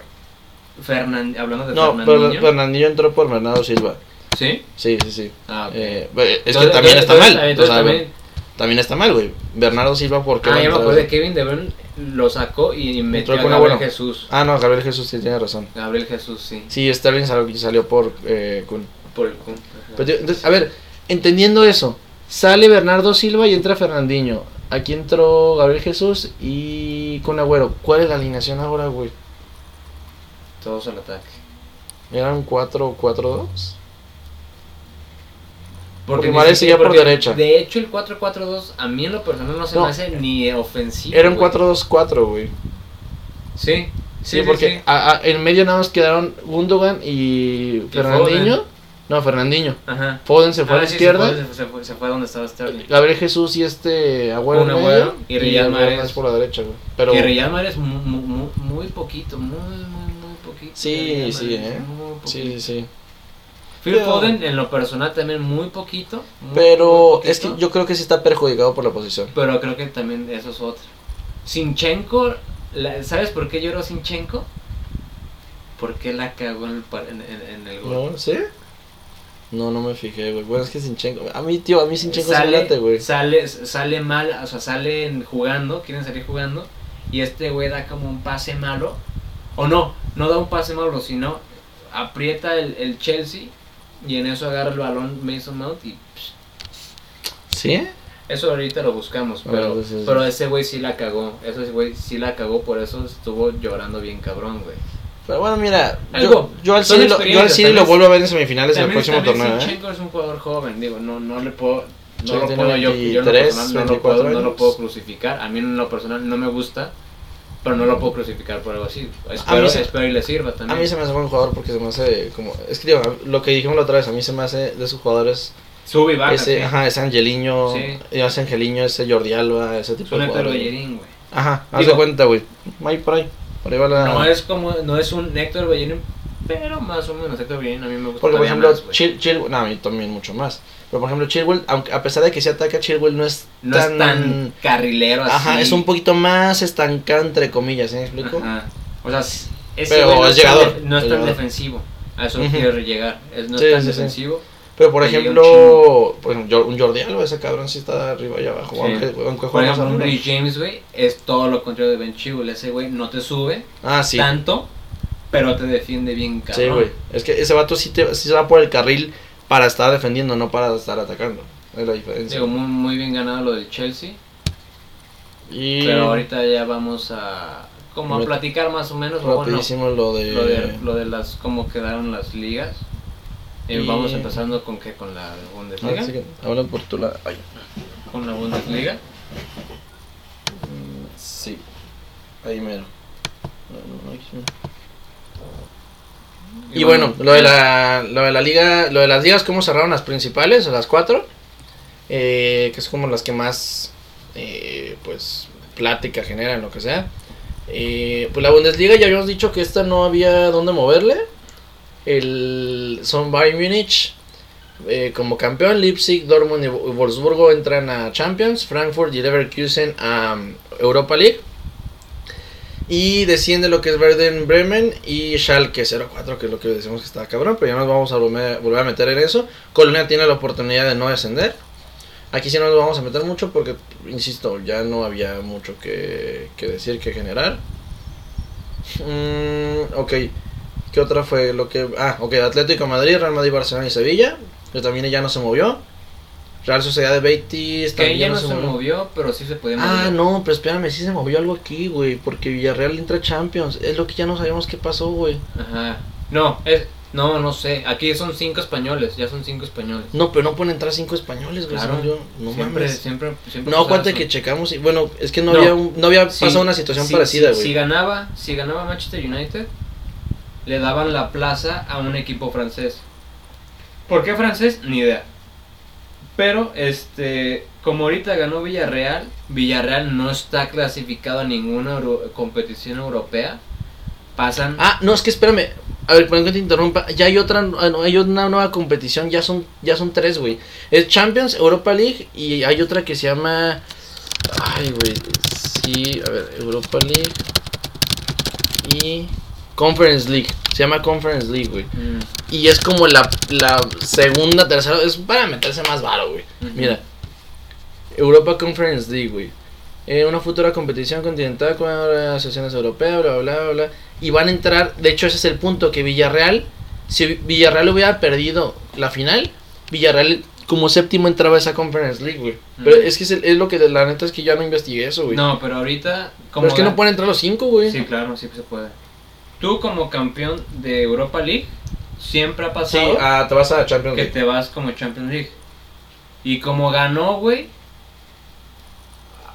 Speaker 1: Fernan, hablando de
Speaker 2: No, pero
Speaker 1: Fernandinho,
Speaker 2: Fernandinho entró por Bernardo Silva.
Speaker 1: ¿sí?
Speaker 2: Sí, sí, sí.
Speaker 1: Ah.
Speaker 2: Eh, es que también está mal.
Speaker 1: entonces
Speaker 2: o sea,
Speaker 1: también-
Speaker 2: también está mal, güey. Bernardo Silva, ¿por qué? va
Speaker 1: ah, ya me
Speaker 2: entrar?
Speaker 1: acordé, Kevin De Bruyne lo sacó y metió a
Speaker 2: con
Speaker 1: Gabriel
Speaker 2: Agüero.
Speaker 1: Jesús.
Speaker 2: Ah, no, Gabriel Jesús sí tiene razón.
Speaker 1: Gabriel Jesús, sí.
Speaker 2: Sí, Sterling salió, salió por eh, Kun.
Speaker 1: Por el.
Speaker 2: Pero, tío, entonces, a ver, entendiendo eso, sale Bernardo Silva y entra Fernandinho. Aquí entró Gabriel Jesús y con Agüero. ¿Cuál es la alineación ahora, güey?
Speaker 1: Todos al ataque.
Speaker 2: ¿Era un 4-4-2? Porque
Speaker 1: siquiera-
Speaker 2: seguía por
Speaker 1: porque,
Speaker 2: derecha.
Speaker 1: De hecho, el 4-4-2 a mí en lo personal no se
Speaker 2: No.
Speaker 1: me hace ni ofensivo.
Speaker 2: Era un
Speaker 1: güey.
Speaker 2: 4-2-4, güey.
Speaker 1: Sí,
Speaker 2: Sí,
Speaker 1: sí,
Speaker 2: porque
Speaker 1: sí.
Speaker 2: a- a- en medio nada más quedaron Gundogan y Fernandinho. No, Fernandinho.
Speaker 1: Ajá.
Speaker 2: Foden se fue a
Speaker 1: Ah,
Speaker 2: la
Speaker 1: sí,
Speaker 2: izquierda.
Speaker 1: Se fue, se, fue, se fue donde estaba Sterling.
Speaker 2: Gabriel Jesús y este Agüero en
Speaker 1: Agüero y Riyad Mahrez.
Speaker 2: por la derecha, güey. Pero
Speaker 1: Que Riyad Mahrez muy, muy, muy poquito, muy, muy, muy poquito.
Speaker 2: Sí, sí, eh.
Speaker 1: muy poquito.
Speaker 2: sí, sí, sí.
Speaker 1: Phil
Speaker 2: Pero-
Speaker 1: Foden en lo personal también muy poquito. muy,
Speaker 2: Pero
Speaker 1: muy
Speaker 2: es que yo creo que sí está perjudicado por la posición.
Speaker 1: Pero creo que también eso es otra. Sinchenko, la- ¿sabes por qué lloró Sinchenko? Porque la cagó en el, en- en el gol.
Speaker 2: ¿No? ¿Sí? No, no me fijé, güey. Bueno, es que Sinchenko. A mí, tío, a mí Sinchenko
Speaker 1: sale,
Speaker 2: late, güey.
Speaker 1: sale, sale mal, o sea, salen jugando, quieren salir jugando, y este güey da como un pase malo, o no, no da un pase malo, sino aprieta el, el Chelsea y en eso agarra el balón Mason Mount y psh,
Speaker 2: ¿Sí?
Speaker 1: eso ahorita lo buscamos,
Speaker 2: Ah,
Speaker 1: pero, pero ese güey sí la cagó, ese güey sí la cagó, por eso estuvo llorando bien cabrón, güey.
Speaker 2: Pero bueno, mira,
Speaker 1: Algo,
Speaker 2: yo, yo al City, lo, yo al City lo vuelvo a ver en semifinales en el
Speaker 1: También,
Speaker 2: próximo torneo, ¿eh?
Speaker 1: Zinchenko es un jugador joven, digo, no, no le puedo, no lo puedo yo, yo en lo
Speaker 2: 23,
Speaker 1: personal no lo
Speaker 2: 24
Speaker 1: puedo, no lo puedo crucificar, a mí en lo personal no me gusta, pero no lo puedo crucificar por algo así,
Speaker 2: A
Speaker 1: espero,
Speaker 2: mí se-
Speaker 1: espero y le sirva
Speaker 2: A
Speaker 1: también.
Speaker 2: mí se me hace buen jugador porque se me hace como... Es que digo, lo que dijimos la otra vez, a mí se me hace de esos jugadores...
Speaker 1: Sube y baja,
Speaker 2: ese, ajá, ese Angeliño,
Speaker 1: Sí.
Speaker 2: ese Angeliño, ese Jordi Alba, ese
Speaker 1: es
Speaker 2: tipo
Speaker 1: un
Speaker 2: de jugadores.
Speaker 1: Güey.
Speaker 2: Ajá, haz de cuenta, güey. Ahí por ahí. Por ahí va la...
Speaker 1: No es como, no es un Héctor Bellerín pero más o menos actúa bien. A mí me gusta.
Speaker 2: Porque, por ejemplo,
Speaker 1: más.
Speaker 2: Chil- Chilwell, no, a mí también mucho más. Pero, por ejemplo, Chilwell, aunque, a pesar de que se ataca, Chilwell no es
Speaker 1: no
Speaker 2: tan...
Speaker 1: es tan carrilero así.
Speaker 2: Ajá, es un poquito más estancado, entre comillas, ¿sí me explico?
Speaker 1: Ajá. O sea, ese
Speaker 2: Pero
Speaker 1: no
Speaker 2: es llegador,
Speaker 1: no es tan
Speaker 2: llegador.
Speaker 1: defensivo. A eso
Speaker 2: Ujú.
Speaker 1: quiero llegar. Es, no
Speaker 2: Sí,
Speaker 1: es tan
Speaker 2: sí, sí. Pero, por
Speaker 1: un
Speaker 2: ejemplo, por ejemplo, un Jordi Alba, ese cabrón sí está arriba y abajo.
Speaker 1: Sí.
Speaker 2: Aunque, aunque
Speaker 1: Por ejemplo, un. Rich James, güey, es todo lo contrario de Ben Chilwell. Ese güey no te sube
Speaker 2: Ah, sí.
Speaker 1: tanto, pero te defiende bien cabrón.
Speaker 2: Sí, güey. Es que ese vato sí, te, sí se va por el carril para estar defendiendo, no para estar atacando. Es la diferencia.
Speaker 1: Digo, muy, muy bien ganado lo del Chelsea.
Speaker 2: y
Speaker 1: Pero ahorita ya vamos a como a platicar más o menos bueno,
Speaker 2: rapidísimo lo de...
Speaker 1: lo de lo de las cómo quedaron las ligas. Eh,
Speaker 2: Y-
Speaker 1: Vamos empezando con qué con la
Speaker 2: Ah,
Speaker 1: Bundesliga.
Speaker 2: sí que habla por tu lado. Ay.
Speaker 1: Con la Bundesliga.
Speaker 2: Mm, Sí. Ahí mero. No, no. Y, bueno, lo de la lo de la liga, lo de las ligas cómo cerraron las principales, o las cuatro, eh, que es como las que más eh, pues plática generan, lo que sea. Eh, pues la Bundesliga ya habíamos dicho que esta no había dónde moverle. El son Bayern Múnich eh, como campeón, Leipzig, Dortmund y Wo- Wolfsburgo entran a Champions, Frankfurt y Leverkusen a um, Europa League. Y desciende lo que es Verden Bremen y Schalke 04, que es lo que decimos que está cabrón, pero ya nos vamos a volver, a meter en eso. Colonia tiene la oportunidad de no descender. Aquí sí no nos vamos a meter mucho porque, insisto, ya no había mucho que, que decir, que generar. Mm, ok, ¿qué otra fue? lo que Ah, ok, Atlético de Madrid, Real Madrid, Barcelona y Sevilla, que también ya no se movió. Real Sociedad de Betis
Speaker 1: Que
Speaker 2: también
Speaker 1: ya no se movió, pero sí se podía mover.
Speaker 2: Ah, no, pero espérame, sí se movió algo aquí, güey, porque Villarreal entra Champions. Es lo que ya no sabemos qué pasó, güey.
Speaker 1: Ajá. No, es no, no sé. Aquí son cinco españoles, ya son cinco españoles.
Speaker 2: No, pero no pueden entrar cinco españoles, güey.
Speaker 1: Claro.
Speaker 2: yo. No
Speaker 1: siempre,
Speaker 2: mames.
Speaker 1: siempre, siempre
Speaker 2: No,
Speaker 1: eso.
Speaker 2: que checamos y bueno, es que no,
Speaker 1: No.
Speaker 2: había un- no había
Speaker 1: Sí,
Speaker 2: pasado una situación
Speaker 1: sí,
Speaker 2: parecida,
Speaker 1: sí,
Speaker 2: güey.
Speaker 1: Si ganaba, si ganaba Manchester United, le daban la plaza a un equipo francés. ¿Por qué francés? Ni idea. Pero este, como ahorita ganó Villarreal, Villarreal no está clasificado a ninguna competición europea. Pasan
Speaker 2: Ah, no, es que espérame. A ver, perdón que te interrumpa. Ya hay otra, ah, hay una nueva competición. Ya son, ya son tres, güey. Es Champions, Europa League y hay otra que se llama. Ay, güey. Sí, a ver, Europa League y Conference League. Se llama Conference League, güey.
Speaker 1: Mm,
Speaker 2: Y es como la, la segunda, tercera. Es para meterse más varo, güey. Mira. Europa Conference League, güey. Eh, una futura competición continental con asociaciones europeas, bla, bla, bla, bla. Y van a entrar, de hecho ese es el punto, que Villarreal, si Villarreal hubiera perdido la final, Villarreal como séptimo entraba a esa Conference League, güey. Pero
Speaker 1: Mm.
Speaker 2: es que es, el- es lo que la neta es que ya no investigué eso, güey.
Speaker 1: no, pero ahorita como
Speaker 2: Pero es que no pueden entrar los cinco, güey.
Speaker 1: Sí, claro, sí se puede. Tú como campeón de Europa League siempre ha
Speaker 2: Sí,
Speaker 1: pasado
Speaker 2: ah, te vas a Champions
Speaker 1: que
Speaker 2: League.
Speaker 1: te vas como Champions League. Y como ganó, güey,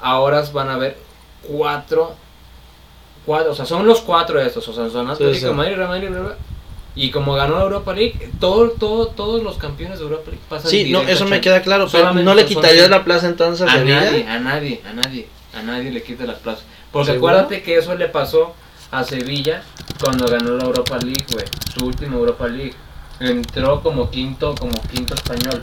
Speaker 1: ahora van a ver cuatro, cuatro, o sea, son los cuatro de estos, o sea, son
Speaker 2: Sí,
Speaker 1: Atlético
Speaker 2: sí.
Speaker 1: de Madrid, Real Madrid, y como ganó Europa League, todo, todo, todos los campeones de Europa League pasan
Speaker 2: Sí, no, eso me queda claro, pero no le quitarías la plaza entonces a
Speaker 1: nadie, a nadie, a nadie, a nadie le quita las plazas. Porque
Speaker 2: ¿Seguro?
Speaker 1: acuérdate que eso le pasó a Sevilla cuando ganó la Europa League, güey, su última Europa League. Entró como quinto, como quinto español.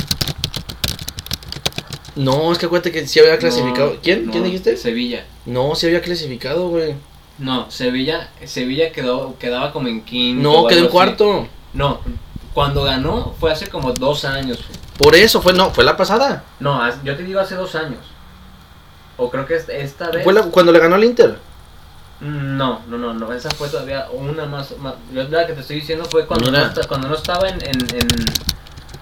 Speaker 2: No, es que acuérdate que sí había clasificado.
Speaker 1: No,
Speaker 2: ¿Quién?
Speaker 1: no,
Speaker 2: ¿Quién dijiste?
Speaker 1: Sevilla.
Speaker 2: No, sí había clasificado, güey.
Speaker 1: No, Sevilla, Sevilla quedó, quedaba como en quinto.
Speaker 2: No, quedó en
Speaker 1: así.
Speaker 2: cuarto.
Speaker 1: No, cuando ganó fue hace como dos años.
Speaker 2: Por eso fue, no, fue la pasada.
Speaker 1: No, yo te digo hace dos años. O creo que es- esta vez.
Speaker 2: Fue la- cuando le ganó al Inter.
Speaker 1: No, no, no, no, esa fue todavía una más. más yo la que te estoy diciendo fue cuando, no, cuando no estaba en, en, en,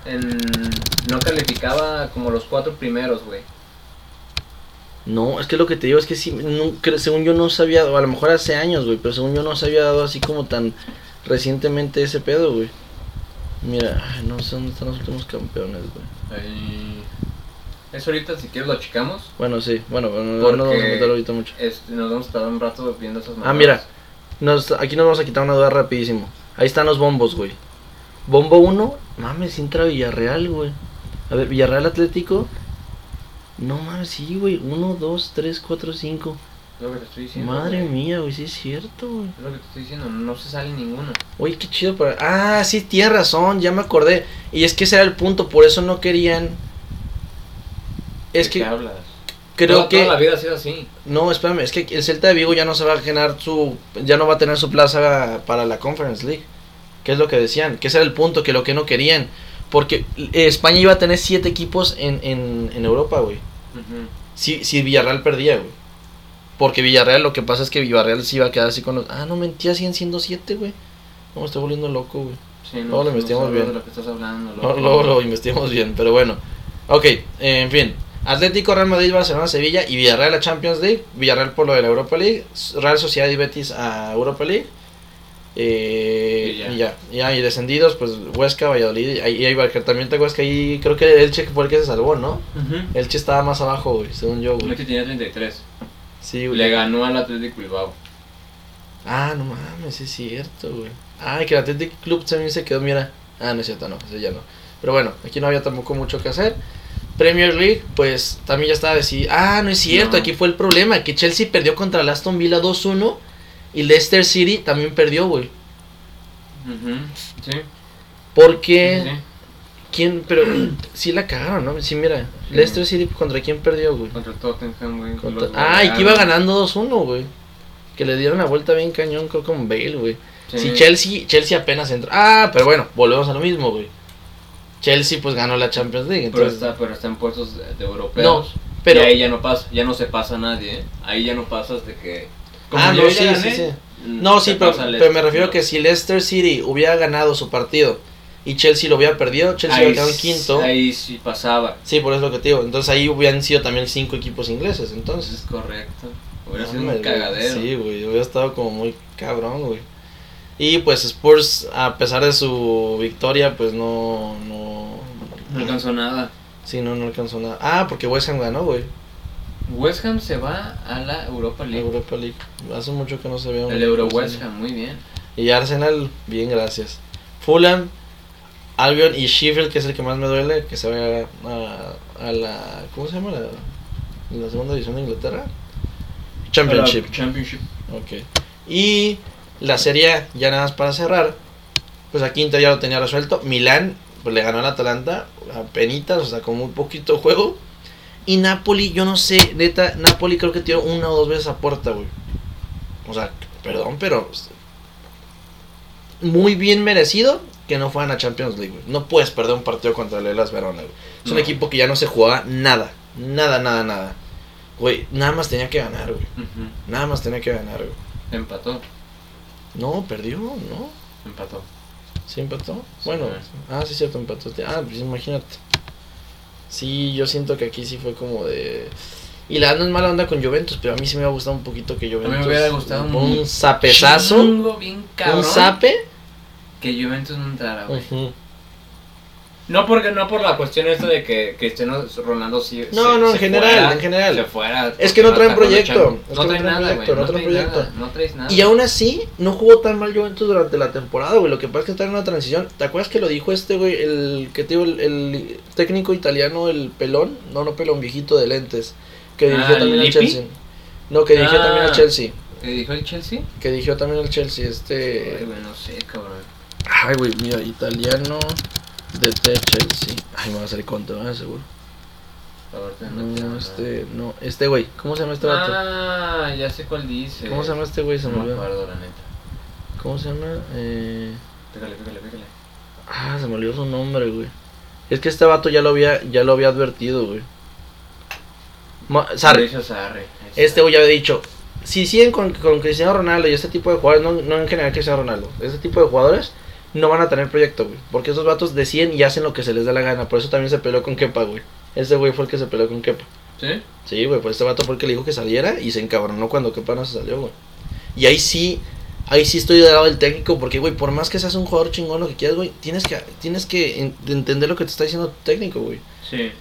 Speaker 1: en- No calificaba como los cuatro primeros, güey.
Speaker 2: No, es que lo que te digo es que sí, no, según yo no se había dado, a lo mejor hace años, güey, pero según yo no se había dado así como tan recientemente ese pedo, güey. Mira, ay, no sé dónde están los últimos campeones, güey.
Speaker 1: Ahí- Eso ahorita, si quieres, lo checamos.
Speaker 2: Bueno, sí, bueno, bueno, no
Speaker 1: Porque-
Speaker 2: nos vamos a meter ahorita mucho.
Speaker 1: Este, nos vamos a estar un rato viendo esas
Speaker 2: Ah,
Speaker 1: mamadas.
Speaker 2: mira, nos, aquí nos vamos a quitar una duda rapidísimo. Ahí están los bombos, güey. Bombo 1, mames, entra Villarreal, güey. A ver, Villarreal Atlético. No mames, sí, güey. 1, 2, 3, 4, 5.
Speaker 1: Es lo que te estoy diciendo.
Speaker 2: Madre
Speaker 1: güey.
Speaker 2: mía, güey, sí es cierto, güey.
Speaker 1: Es lo que te estoy diciendo, no se sale ninguna.
Speaker 2: Oye, qué chido para... Ah, sí, tienes razón, ya me acordé. Y es que ese era el punto, por eso no querían... Es
Speaker 1: ¿De qué
Speaker 2: que
Speaker 1: hablas?
Speaker 2: creo
Speaker 1: Toda-
Speaker 2: que...
Speaker 1: Toda la vida ha sido así.
Speaker 2: No, espérame, es que el Celta de Vigo ya no se va a ganar su... Ya no va a tener su plaza para la Conference League. Que es lo que decían, que ese era el punto, que lo que no querían. Porque España iba a tener siete equipos en, en, en Europa, güey. Si, si Villarreal perdía, güey. Porque Villarreal, lo que pasa es que Villarreal sí iba a quedar así con los... Ah, no, mentira, siguen siendo siete, güey. No, me estoy volviendo loco, güey.
Speaker 1: Sí,
Speaker 2: Luego lo investigamos bien.
Speaker 1: de lo que estás hablando.
Speaker 2: No, luego lo investigamos bien, pero bueno. Ok, en fin. Atlético, Real Madrid, Barcelona, Sevilla y Villarreal a Champions League. Villarreal por lo de la Europa League. Real Sociedad y Betis a Europa League. Eh,
Speaker 1: Y ya.
Speaker 2: y ya. ya, y descendidos, pues Huesca, Valladolid. Ahí hay también te Huesca ahí. Creo que Elche fue el que se salvó, ¿no?
Speaker 1: Ujú.
Speaker 2: Elche estaba más abajo, güey, según yo, güey.
Speaker 1: Elche tenía 33.
Speaker 2: Sí, güey.
Speaker 1: Le ganó al Atlético Bilbao.
Speaker 2: Ah, no mames, es cierto, güey. Ah, que el Athletic Club también se quedó, mira. Ah, no es cierto, no, ese ya no. Pero bueno, aquí no había tampoco mucho que hacer. Premier League, pues también ya estaba decidido. Ah, no es cierto,
Speaker 1: No.
Speaker 2: aquí fue el problema, que Chelsea perdió contra el Aston Villa 2-1 y Leicester City también perdió, güey.
Speaker 1: Sí.
Speaker 2: Porque,
Speaker 1: sí, sí.
Speaker 2: ¿quién? Pero sí la cagaron, ¿no? Sí, mira,
Speaker 1: Sí.
Speaker 2: Leicester City contra quién perdió, güey.
Speaker 1: Contra Tottenham, güey.
Speaker 2: Contra- Ah, y que iba ganando 2-1, güey. Que le dieron la vuelta bien cañón, creo con Bale, güey.
Speaker 1: Sí.
Speaker 2: Si Chelsea, Chelsea apenas entró. Ah, pero bueno, volvemos a lo mismo, güey. Chelsea pues ganó la Champions League.
Speaker 1: Pero
Speaker 2: Entonces,
Speaker 1: está, pero está en puestos de, de europeos.
Speaker 2: pero-
Speaker 1: Y ahí ya no pasa, ya no se pasa nadie, ¿eh? Ahí ya no pasas de que.
Speaker 2: Ah,
Speaker 1: yo
Speaker 2: no, sí,
Speaker 1: gané,
Speaker 2: sí, sí.
Speaker 1: mm,
Speaker 2: No, sí, pero, pero me refiero
Speaker 1: ¿no?
Speaker 2: que si Leicester City hubiera ganado su partido y Chelsea lo hubiera perdido, Chelsea hubiera quedado en quinto.
Speaker 1: Ahí sí pasaba.
Speaker 2: Sí, por eso es lo que te digo. Entonces ahí hubieran sido también cinco equipos ingleses. Entonces,
Speaker 1: Es correcto. Hubiera sido
Speaker 2: Hombre,
Speaker 1: un cagadero.
Speaker 2: Sí, güey, hubiera estado como muy cabrón, güey. Y pues Spurs, a pesar de su victoria, pues no. No,
Speaker 1: No alcanzó nada.
Speaker 2: Sí, no, no alcanzó nada. Ah, porque West Ham ganó, güey.
Speaker 1: West Ham se va a la Europa League.
Speaker 2: Europa League. Hace mucho que no se ve un
Speaker 1: El Euro West. Ham, muy bien.
Speaker 2: Y Arsenal, bien, gracias. Fulham, Albion y Sheffield, que es el que más me duele, que se vaya a, a la. ¿Cómo se llama? La, la segunda división de Inglaterra. Championship.
Speaker 1: Championship.
Speaker 2: Ok. Y la serie, ya nada más para cerrar. Pues aquí Inter ya lo tenía resuelto. Milán, pues le ganó al Atalanta a penitas, o sea, con muy poquito juego. Y Napoli, yo no sé, neta, Napoli creo que tiró una o dos veces a puerta, güey. O sea, perdón, pero. Muy bien merecido que no fueran a Champions League, güey. No puedes perder un partido contra el Elas Verona, güey. Es un equipo que ya no se jugaba nada. Nada, nada, nada. Güey, nada más tenía que ganar, güey. Nada más tenía que ganar, güey.
Speaker 1: Empató.
Speaker 2: No, perdió, ¿no?
Speaker 1: Empató.
Speaker 2: Sí empató. Bueno,
Speaker 1: Sí.
Speaker 2: ah, sí, cierto, empató. Ah, pues imagínate. Sí, yo siento que aquí sí fue como de. Y la no es mala onda con Juventus, pero a mí sí me hubiera gustado un poquito que Juventus.
Speaker 1: me hubiera gustado
Speaker 2: un,
Speaker 1: un
Speaker 2: un zapezazo.
Speaker 1: Chingo bien cabrón.
Speaker 2: Un zape.
Speaker 1: Que Juventus no entrara, güey. No porque no por la cuestión esta de que Cristiano Ronaldo sí
Speaker 2: No,
Speaker 1: se-
Speaker 2: no, en
Speaker 1: se
Speaker 2: general,
Speaker 1: fuera,
Speaker 2: en general.
Speaker 1: se fuera
Speaker 2: Es que no traen proyecto, es que
Speaker 1: No traen nada,
Speaker 2: proyecto, no
Speaker 1: No
Speaker 2: traen
Speaker 1: traen
Speaker 2: proyecto.
Speaker 1: nada. No traes nada.
Speaker 2: Y aún así, no jugó tan mal Juventus durante la temporada, güey. Lo que pasa es que está en una transición. ¿Te acuerdas que lo dijo este, güey? El que te digo, el, el técnico italiano, el pelón. No, no pelón, viejito de lentes. Que dirigió
Speaker 1: Ah,
Speaker 2: también al. Chelsea. No, que dirigió
Speaker 1: Ah.
Speaker 2: también al Chelsea.
Speaker 1: ¿Te dijo el Chelsea?
Speaker 2: Que dirigió también al Chelsea.
Speaker 1: Ay,
Speaker 2: Este.
Speaker 1: güey, no sé, cabrón.
Speaker 2: Ay, güey, mira, italiano de Chelsea. Ay, me va a salir contra, ¿verdad? seguro. No,
Speaker 1: te-
Speaker 2: este, no, este güey. ¿Cómo se llama este vato?
Speaker 1: Ah, ya sé cuál dice.
Speaker 2: ¿Cómo se llama este güey? Se me olvidó.
Speaker 1: acuerdo, la neta.
Speaker 2: ¿Cómo se llama? Eh.
Speaker 1: Pégale, pégale, pégale.
Speaker 2: Ah, se me olvidó su nombre, güey. Es que este vato ya lo había, ya lo había advertido, güey. Ma- Sarri. Este güey ya había dicho, si siguen con, con Cristiano Ronaldo y este tipo de jugadores, no, no en general Cristiano Ronaldo, este tipo de jugadores no van a tener proyecto, güey. Porque esos vatos deciden y hacen lo que se les da la gana. Por eso también se peleó con Kepa, güey. Ese güey fue el que se peleó con Kepa.
Speaker 1: ¿Sí?
Speaker 2: Sí, güey, pues este vato fue el que le dijo que saliera y se encabronó cuando Kepa no se salió, güey. Y ahí sí, ahí sí estoy del lado del técnico, porque, güey, por más que seas un jugador chingón, lo que quieras, güey, tienes que, tienes que en- entender lo que te está diciendo tu técnico, güey.
Speaker 1: Sí.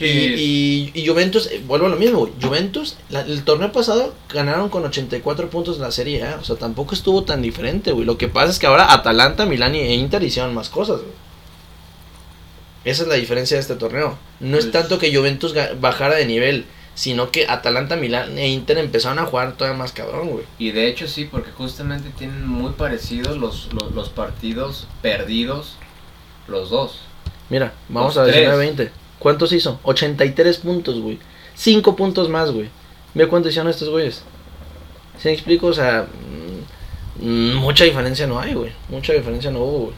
Speaker 2: Y, y, y Juventus, eh, vuelvo a lo mismo. Juventus, la- el torneo pasado ganaron con 84 puntos en la Serie. O sea, tampoco estuvo tan diferente, güey. Lo que pasa es que ahora Atalanta, Milán e Inter hicieron más cosas, güey. Esa es la diferencia de este torneo. No es
Speaker 1: Pues-
Speaker 2: tanto que Juventus bajara de nivel, sino que Atalanta, Milán e Inter empezaron a jugar todavía más cabrón, güey.
Speaker 1: Y de hecho sí, porque justamente tienen muy parecidos los, los, los partidos perdidos los dos.
Speaker 2: Mira, vamos
Speaker 1: Los
Speaker 2: a
Speaker 1: tres.
Speaker 2: 19-20. ¿Cuántos hizo? 83 puntos, güey. 5 puntos más, güey. Ve cuánto hicieron estos güeyes. ¿Sí me explico? O sea, mm, mucha diferencia no hay, güey. Mucha diferencia no hubo, güey.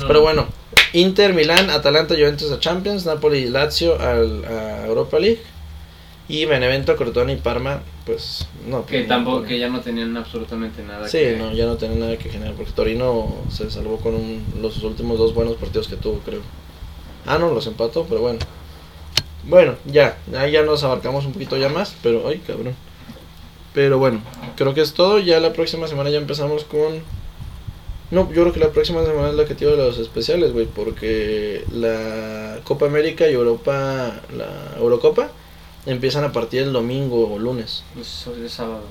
Speaker 1: No,
Speaker 2: Pero bueno, Inter, Milán, Atalanta, Juventus a Champions, Napoli, Lazio al, a Europa League. Y Benevento, Crotone y Parma, pues no.
Speaker 1: Que tampoco, que ya no tenían absolutamente nada
Speaker 2: Sí,
Speaker 1: que...
Speaker 2: no, ya no tiene nada que generar, porque Torino se salvó con un- los últimos dos buenos partidos que tuvo, creo. Ah, no, los empató, pero bueno. Bueno, ya, ahí ya nos abarcamos un poquito ya más, pero, ay, cabrón. Pero bueno, creo que es todo, ya la próxima semana ya empezamos con... No, yo creo que la próxima semana es la que tiene los especiales, güey, porque la Copa América y Europa, la Eurocopa, empiezan a partir del domingo o lunes.
Speaker 1: Pues hoy es sábado.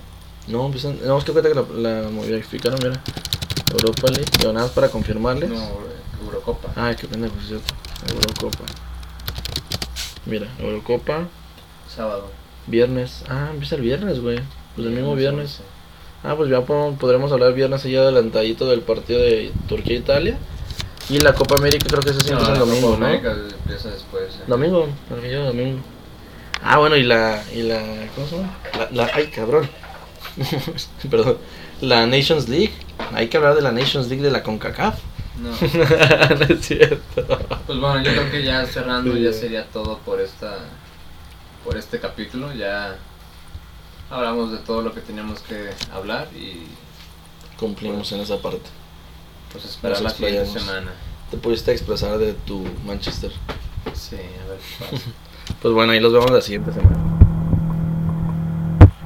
Speaker 2: No, empiezan, no, es que cuenta que la, la modificaron, mira. Europa League, nada más para confirmarles.
Speaker 1: No, Eurocopa.
Speaker 2: Ay, qué pendejo, es cierto. Eurocopa. Mira, Eurocopa,
Speaker 1: Sábado.
Speaker 2: viernes. Ah, empieza el viernes, güey. Pues el mismo
Speaker 1: Viernes.
Speaker 2: Ah, pues ya podremos hablar viernes ya adelantadito del partido de Turquía-Italia. Y la Copa América creo que ese sí
Speaker 1: No,
Speaker 2: empieza el domingo,
Speaker 1: Copa
Speaker 2: ¿no?
Speaker 1: América empieza después. eh.
Speaker 2: Domingo, lleva domingo. Ah, bueno, y la, y la, ¿cómo se llama? La, la, ay, cabrón. Perdón. La Nations League. Hay que hablar de la Nations League de la CONCACAF.
Speaker 1: No.
Speaker 2: no es cierto.
Speaker 1: Pues bueno, yo creo que ya cerrando ya sería todo por esta por este capítulo. Ya hablamos de todo lo que teníamos que hablar y
Speaker 2: Cumplimos en esa parte.
Speaker 1: pues esperar la siguiente semana.
Speaker 2: Te pudiste expresar de tu Manchester.
Speaker 1: Sí, a ver qué pasa.
Speaker 2: Pues bueno, ahí los vemos la siguiente semana.